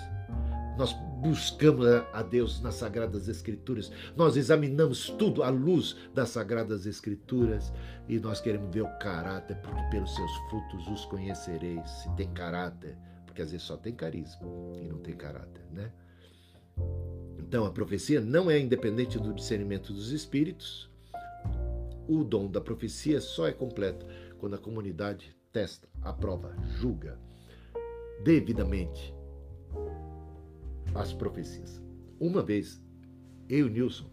Nós buscamos a Deus nas Sagradas Escrituras, nós examinamos tudo à luz das Sagradas Escrituras e nós queremos ver o caráter, porque pelos seus frutos os conhecereis. Se tem caráter, porque às vezes só tem carisma e não tem caráter, né? Então a profecia não é independente do discernimento dos espíritos. O dom da profecia só é completo quando a comunidade testa, aprova, julga devidamente as profecias. Uma vez, eu e o Nilson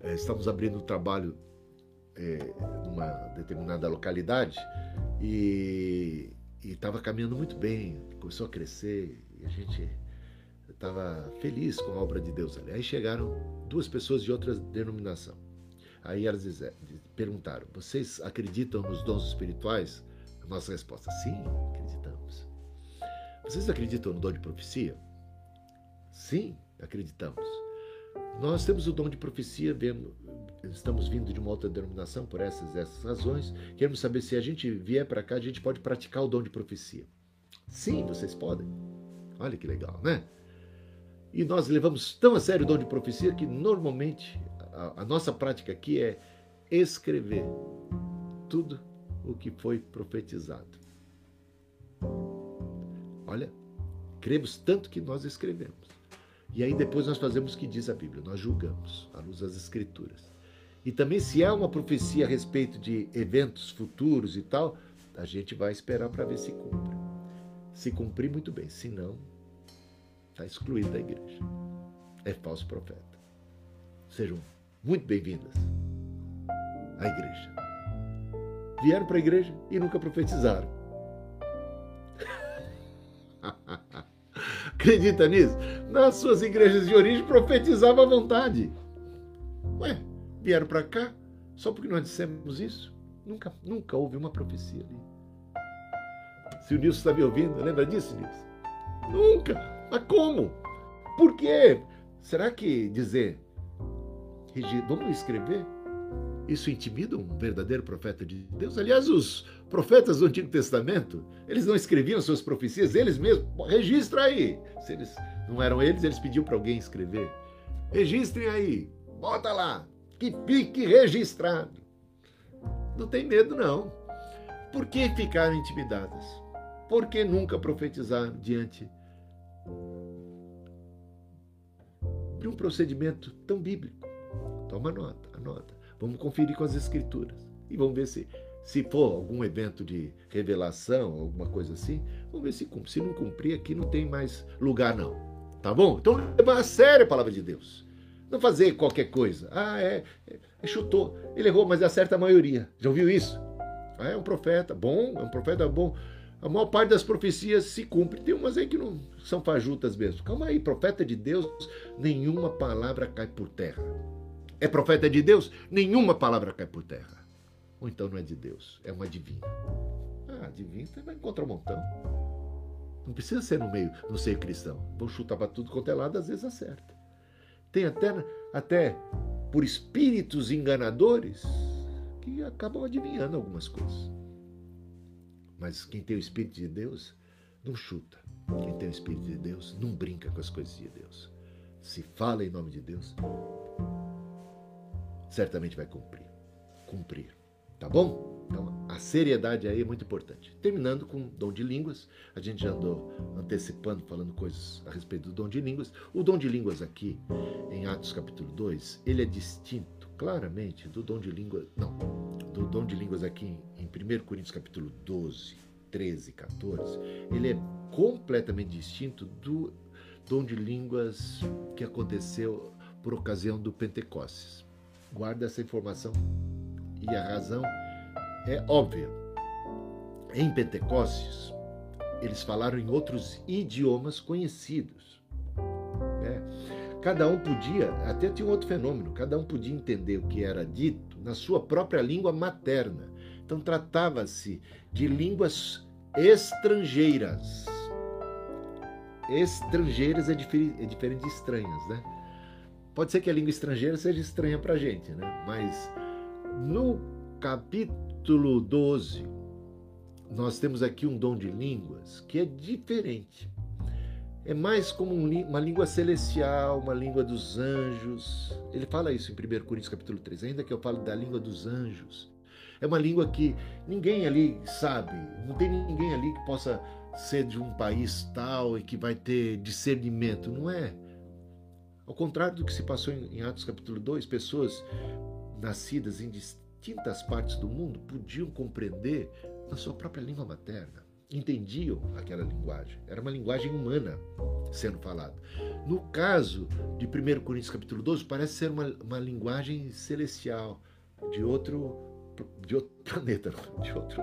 é, estamos abrindo um trabalho é, numa determinada localidade e e estava caminhando muito bem, começou a crescer e a gente estava feliz com a obra de Deus ali. Aí chegaram duas pessoas de outra denominação. Aí elas perguntaram: Vocês acreditam nos dons espirituais? A nossa resposta: Sim, acreditamos. Vocês acreditam no dom de profecia? Sim, acreditamos. Nós temos o dom de profecia, estamos vindo de uma outra denominação por essas essas razões. Queremos saber se a gente vier para cá, a gente pode praticar o dom de profecia. Sim, vocês podem. Olha que legal, né? E nós levamos tão a sério o dom de profecia que normalmente a, a nossa prática aqui é escrever tudo o que foi profetizado. Olha, cremos tanto que nós escrevemos. E aí depois nós fazemos o que diz a Bíblia, nós julgamos à luz das Escrituras. E também, se há uma profecia a respeito de eventos futuros e tal, a gente vai esperar para ver se cumpre. Se cumprir, muito bem. Se não, está excluído da igreja. É falso profeta. Sejam muito bem-vindas à igreja. Vieram para a igreja e nunca profetizaram. Acredita nisso? Nas suas igrejas de origem profetizava à vontade. Ué, vieram para cá só porque nós dissemos isso? Nunca, nunca houve uma profecia ali. Se o Nilson está me ouvindo, lembra disso, Nilson? Nunca! Mas como? Por quê? Será que dizer, vamos escrever? Isso intimida um verdadeiro profeta de Deus? Aliás, os profetas do Antigo Testamento, eles não escreviam suas profecias, eles mesmos. Registra aí. Se eles não eram eles, eles pediam para alguém escrever. Registrem aí. Bota lá que fique registrado. Não tem medo, não. Por que ficaram intimidadas? Por que nunca profetizar diante de um procedimento tão bíblico? Toma nota, anota. Vamos conferir com as escrituras e vamos ver se se for algum evento de revelação, alguma coisa assim, vamos ver se cumpre. Se não cumprir, aqui não tem mais lugar, não. Tá bom? Então levar a sério a palavra de Deus. Não fazer qualquer coisa. Ah, é, é, chutou. Ele errou, mas acerta a maioria. Já ouviu isso? Ah, é um profeta bom, é um profeta bom. A maior parte das profecias se cumpre. Tem umas aí que não são fajutas mesmo. Calma aí, profeta de Deus, nenhuma palavra cai por terra. É profeta de Deus, nenhuma palavra cai por terra ou então não é de Deus, é uma divina. Ah, divina você vai encontrar um montão. Não precisa ser no meio, no seio cristão. Vão chutar para tudo quanto é lado, às vezes acerta. Tem até, até por espíritos enganadores que acabam adivinhando algumas coisas. Mas quem tem o Espírito de Deus não chuta. Quem tem o Espírito de Deus não brinca com as coisas de Deus. Se fala em nome de Deus, certamente vai cumprir. Cumprir. Tá bom? Então, a seriedade aí é muito importante. Terminando com dom de línguas, a gente já andou antecipando, falando coisas a respeito do dom de línguas. O dom de línguas aqui, em Atos capítulo 2, ele é distinto claramente do dom de línguas, não, do dom de línguas aqui em 1 Coríntios capítulo 12, 13, 14, ele é completamente distinto do dom de línguas que aconteceu por ocasião do Pentecostes. Guarda essa informação e a razão é óbvia. Em Pentecostes, eles falaram em outros idiomas conhecidos. Né? Cada um podia, até tinha um outro fenômeno, cada um podia entender o que era dito na sua própria língua materna. Então tratava-se de línguas estrangeiras. Estrangeiras é, é diferente de estranhas, né? Pode ser que a língua estrangeira seja estranha para gente, né? Mas no capítulo 12, nós temos aqui um dom de línguas que é diferente. É mais como uma língua celestial, uma língua dos anjos. Ele fala isso em 1 Coríntios capítulo 3, ainda que eu fale da língua dos anjos. É uma língua que ninguém ali sabe, não tem ninguém ali que possa ser de um país tal e que vai ter discernimento, não é? Ao contrário do que se passou em Atos capítulo 2, pessoas nascidas em distintas partes do mundo, podiam compreender na sua própria língua materna. Entendiam aquela linguagem. Era uma linguagem humana sendo falada. No caso de 1 Coríntios capítulo 12, parece ser uma, uma linguagem celestial, de outro, de outro planeta, de outro,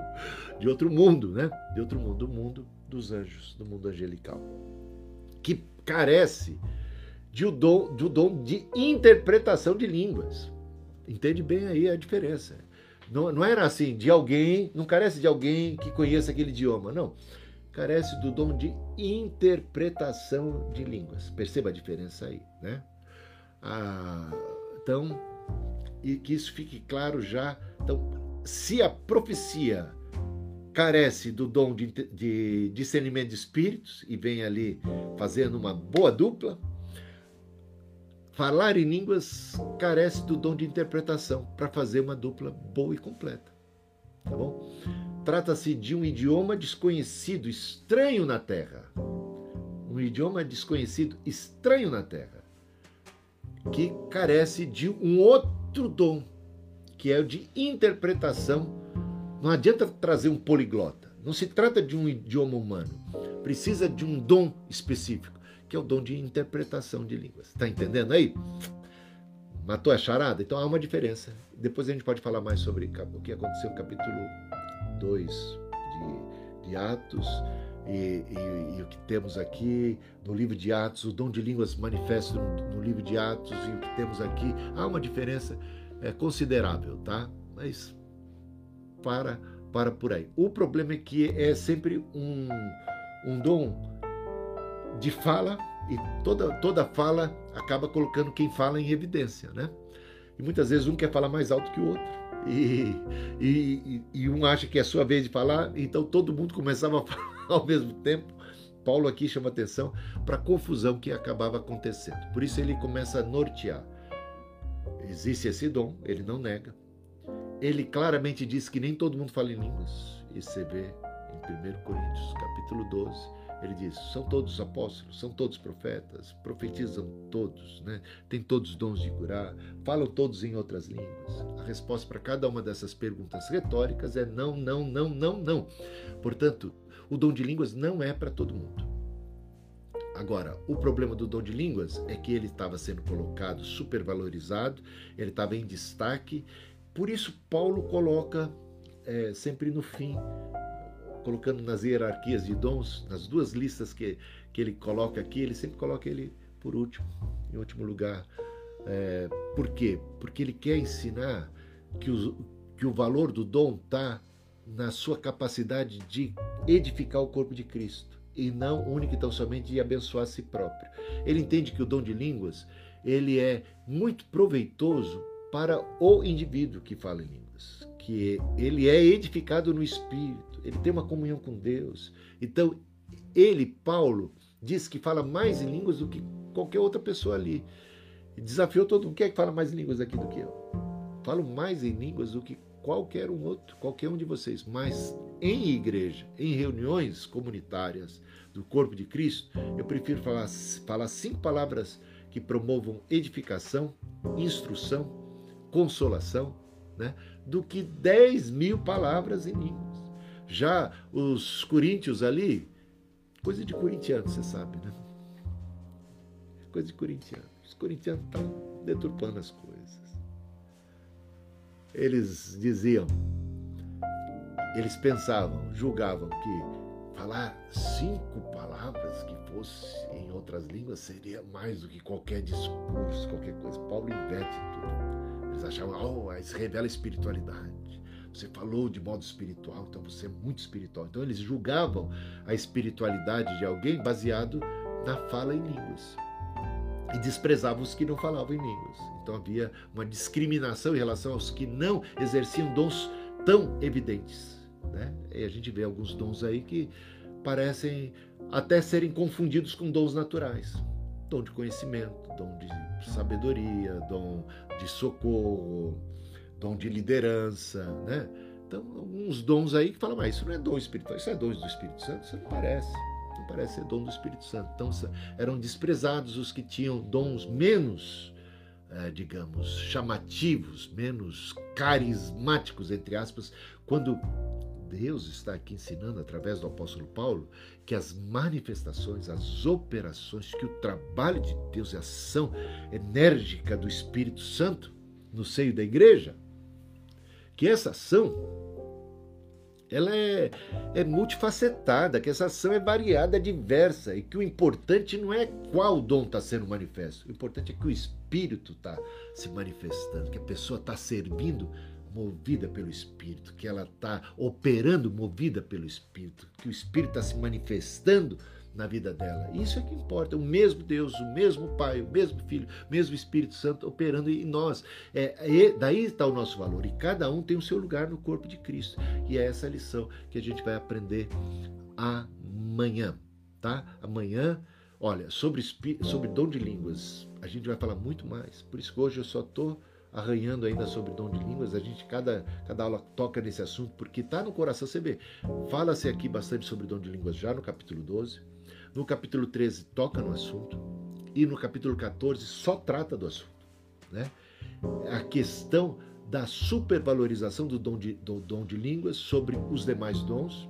de outro mundo, né? De outro mundo, do mundo dos anjos, do mundo angelical. Que carece de o dom, do dom de interpretação de línguas. Entende bem aí a diferença. Não, não era assim, de alguém, não carece de alguém que conheça aquele idioma, não. Carece do dom de interpretação de línguas. Perceba a diferença aí, né? Ah, então, e que isso fique claro já. Então, se a profecia carece do dom de, de discernimento de espíritos e vem ali fazendo uma boa dupla, Falar em línguas carece do dom de interpretação para fazer uma dupla boa e completa. Tá bom? Trata-se de um idioma desconhecido, estranho na Terra. Um idioma desconhecido, estranho na Terra, que carece de um outro dom, que é o de interpretação. Não adianta trazer um poliglota. Não se trata de um idioma humano. Precisa de um dom específico que é o dom de interpretação de línguas. Está entendendo aí? Matou a charada? Então há uma diferença. Depois a gente pode falar mais sobre o que aconteceu no capítulo 2 de, de Atos e, e, e, o que temos aqui no livro de Atos, o dom de línguas manifesto no, no livro de Atos e o que temos aqui. Há uma diferença é, considerável, tá? Mas para, para por aí. O problema é que é sempre um, um dom de fala e toda, toda fala acaba colocando quem fala em evidência, né? E muitas vezes um quer falar mais alto que o outro. E, e, e um acha que é a sua vez de falar, então todo mundo começava a falar ao mesmo tempo. Paulo aqui chama atenção para a confusão que acabava acontecendo. Por isso ele começa a nortear. Existe esse dom, ele não nega. Ele claramente diz que nem todo mundo fala em línguas. Isso você vê em 1 Coríntios, capítulo 12 Ele diz: são todos apóstolos, são todos profetas, profetizam todos, né? têm todos dons de curar, falam todos em outras línguas. A resposta para cada uma dessas perguntas retóricas é não, não, não, não, não. Portanto, o dom de línguas não é para todo mundo. Agora, o problema do dom de línguas é que ele estava sendo colocado supervalorizado, ele estava em destaque, por isso Paulo coloca é, sempre no fim colocando nas hierarquias de dons, nas duas listas que, que ele coloca aqui, ele sempre coloca ele por último, em último lugar. É, por quê? Porque ele quer ensinar que, os, que o valor do dom está na sua capacidade de edificar o corpo de Cristo e não única e tão somente de abençoar a si próprio. Ele entende que o dom de línguas ele é muito proveitoso para o indivíduo que fala em línguas, que ele é edificado no espírito ele tem uma comunhão com Deus. Então, ele, Paulo, diz que fala mais em línguas do que qualquer outra pessoa ali. desafiou todo mundo. Quem é que fala mais em línguas aqui do que eu? Falo mais em línguas do que qualquer um outro, qualquer um de vocês. Mas em igreja, em reuniões comunitárias do corpo de Cristo, eu prefiro falar, falar cinco palavras que promovam edificação, instrução, consolação, né, do que dez mil palavras em línguas. Já os coríntios ali, coisa de corintiano, você sabe, né? Coisa de corintiano. Os corintianos estão deturpando as coisas. Eles diziam, eles pensavam, julgavam que falar cinco palavras que fosse em outras línguas seria mais do que qualquer discurso, qualquer coisa. Paulo inverte tudo. Eles achavam, oh, revela espiritualidade. Você falou de modo espiritual, então você é muito espiritual. Então eles julgavam a espiritualidade de alguém baseado na fala em línguas e desprezavam os que não falavam em línguas. Então havia uma discriminação em relação aos que não exerciam dons tão evidentes. Né? E a gente vê alguns dons aí que parecem até serem confundidos com dons naturais. Dom de conhecimento, dom de sabedoria, dom de socorro, dom de liderança, né? Então, alguns dons aí que falam, mas isso não é dom espiritual, isso é dom do Espírito Santo, isso não parece. Não parece ser dom do Espírito Santo. Então, eram desprezados os que tinham dons menos, é, digamos, chamativos, menos carismáticos, entre aspas, quando Deus está aqui ensinando através do apóstolo Paulo que as manifestações, as operações, que o trabalho de Deus e a ação enérgica do Espírito Santo no seio da igreja que essa ação ela é, é multifacetada, que essa ação é variada, é diversa e que o importante não é qual dom está sendo manifesto, o importante é que o Espírito está se manifestando, que a pessoa está servindo movida pelo Espírito, que ela está operando movida pelo Espírito, que o Espírito está se manifestando na vida dela. Isso é que importa. O mesmo Deus, o mesmo Pai, o mesmo Filho, o mesmo Espírito Santo operando em nós. É, daí está o nosso valor. E cada um tem o seu lugar no corpo de Cristo. E é essa lição que a gente vai aprender amanhã, tá? Amanhã, olha, sobre, sobre dom de línguas, a gente vai falar muito mais. Por isso que hoje eu só estou arranhando ainda sobre dom de línguas, a gente cada, cada aula toca nesse assunto, porque está no coração, você vê, fala-se aqui bastante sobre dom de línguas já no capítulo 12, no capítulo 13 toca no assunto e no capítulo 14 só trata do assunto. Né? A questão da supervalorização do dom de, do dom de línguas sobre os demais dons.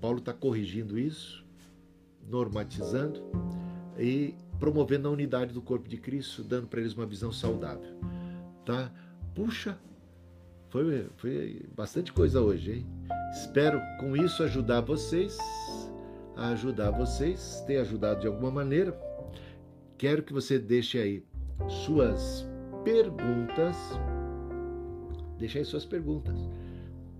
Paulo está corrigindo isso, normatizando e promovendo a unidade do corpo de Cristo, dando para eles uma visão saudável. Tá? Puxa, foi, foi bastante coisa hoje, hein? Espero com isso ajudar vocês a ajudar vocês, ter ajudado de alguma maneira. Quero que você deixe aí suas perguntas. Deixe aí suas perguntas,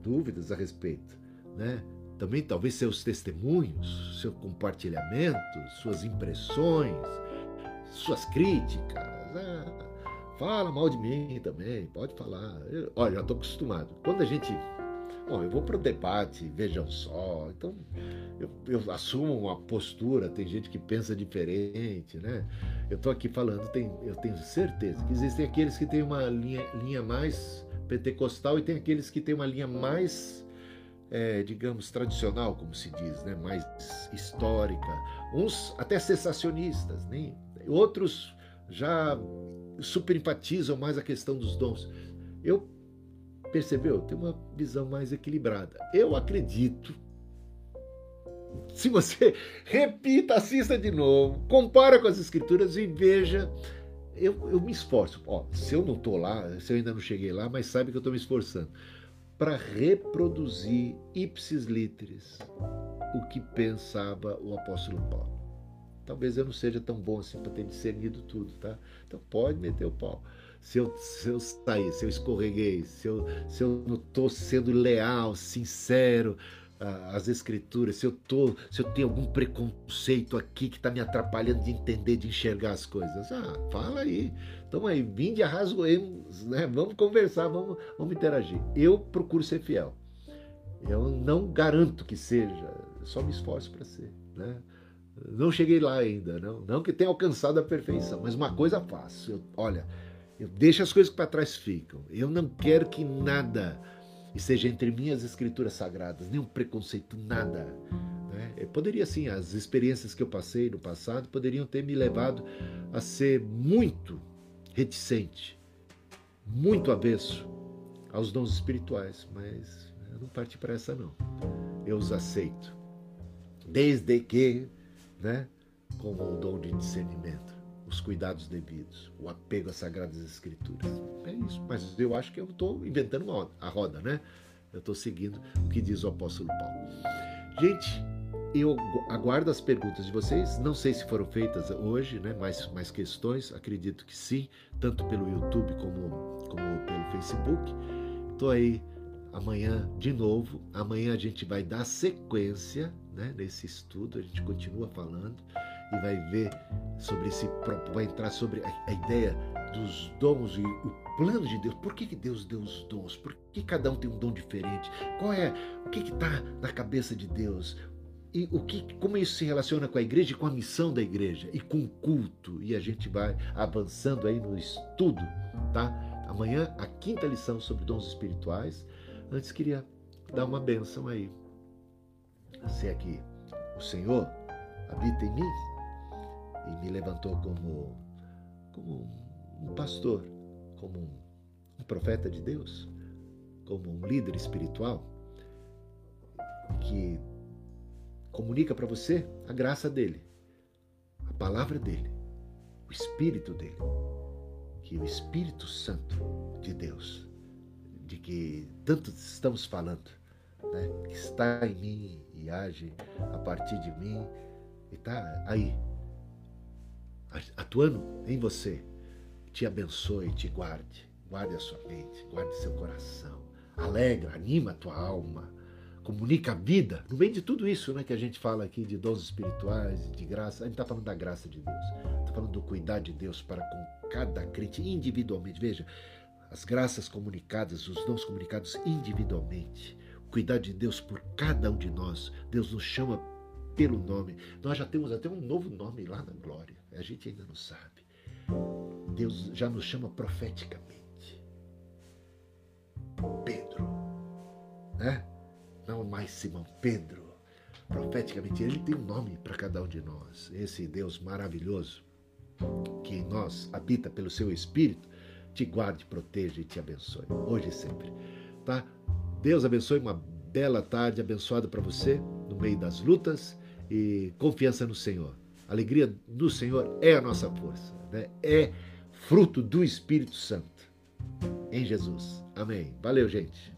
dúvidas a respeito, né? Também talvez seus testemunhos, seu compartilhamento, suas impressões, suas críticas. Ah, fala mal de mim também, pode falar. Eu, olha, já estou acostumado. Quando a gente Bom, eu vou para o debate, vejam só. Então, eu, eu, assumo uma postura, tem gente que pensa diferente, né? Eu estou aqui falando, tem, eu tenho certeza que existem aqueles que têm uma linha, linha mais pentecostal e tem aqueles que têm uma linha mais é, digamos, tradicional, como se diz, né? mais histórica, uns até sensacionistas, né? outros já super empatizam mais a questão dos dons. Eu percebeu? Tem uma visão mais equilibrada. Eu acredito. Se você repita, assista de novo, compara com as escrituras e veja. Eu, eu me esforço. Ó, se eu não estou lá, se eu ainda não cheguei lá, mas sabe que eu estou me esforçando para reproduzir ipsis literis o que pensava o apóstolo Paulo. Talvez eu não seja tão bom assim para ter discernido tudo, tá? Então pode meter o pau se eu, se eu sair, se eu escorreguei, se eu, se eu não estou sendo leal, sincero às escrituras, se eu tô, se eu tenho algum preconceito aqui que está me atrapalhando de entender, de enxergar as coisas. Ah, fala aí. Então aí, vinde arrasgoemos, né? Vamos conversar, vamos, vamos interagir. Eu procuro ser fiel. Eu não garanto que seja, só me esforço para ser, né? Não cheguei lá ainda, não, não que tenha alcançado a perfeição, mas uma coisa faço. Eu, olha, eu deixo as coisas que para trás ficam. Eu não quero que nada esteja entre mim e as escrituras sagradas, nenhum preconceito, nada. Né? Poderia sim, as experiências que eu passei no passado poderiam ter me levado a ser muito reticente, muito avesso aos dons espirituais, mas eu não parti para essa não. Eu os aceito, desde que, né, como o dom de discernimento os cuidados devidos, o apego às Sagradas Escrituras. É isso. Mas eu acho que eu estou inventando uma, a roda, né? Eu estou seguindo o que diz o apóstolo Paulo. Gente, eu aguardo as perguntas de vocês. Não sei se foram feitas hoje, né? Mais, mais questões. Acredito que sim, tanto pelo YouTube como, como pelo Facebook. Estou aí amanhã de novo. Amanhã a gente vai dar sequência né, nesse estudo. A gente continua falando e vai ver sobre esse vai entrar sobre a, ideia dos dons e o plano de Deus. Por que, que Deus deu os dons? Por que cada um tem um dom diferente? Qual é o que está na cabeça de Deus? E o que, como isso se relaciona com a igreja com a missão da igreja e com o culto? E a gente vai avançando aí no estudo, tá? Amanhã a quinta lição sobre dons espirituais. Antes queria dar uma benção aí. Se aqui o Senhor habita em mim, e me levantou como, como um pastor, como um, um profeta de Deus, como um líder espiritual que comunica para você a graça dele, a palavra dele, o espírito dele, que o Espírito Santo de Deus, de que tanto estamos falando, né, que está em mim e age a partir de mim e está aí atuando em você, te abençoe, te guarde. Guarde a sua mente, guarde seu coração. Alegra, anima a tua alma. Comunica a vida. No meio de tudo isso né, que a gente fala aqui de dons espirituais, de graça, a gente está falando da graça de Deus. Está falando do cuidar de Deus para com cada crente individualmente. Veja, as graças comunicadas, os dons comunicados individualmente. O cuidar de Deus por cada um de nós. Deus nos chama pelo nome. Nós já temos até um novo nome lá na glória. A gente ainda não sabe. Deus já nos chama profeticamente. Pedro, né? Não mais Simão, Pedro. Profeticamente, ele tem um nome para cada um de nós. Esse Deus maravilhoso que em nós habita pelo seu Espírito, te guarde, proteja e te abençoe, hoje e sempre. Tá? Deus abençoe uma bela tarde abençoada para você no meio das lutas e confiança no Senhor. A alegria do Senhor é a nossa força, né? é fruto do Espírito Santo em Jesus. Amém. Valeu, gente.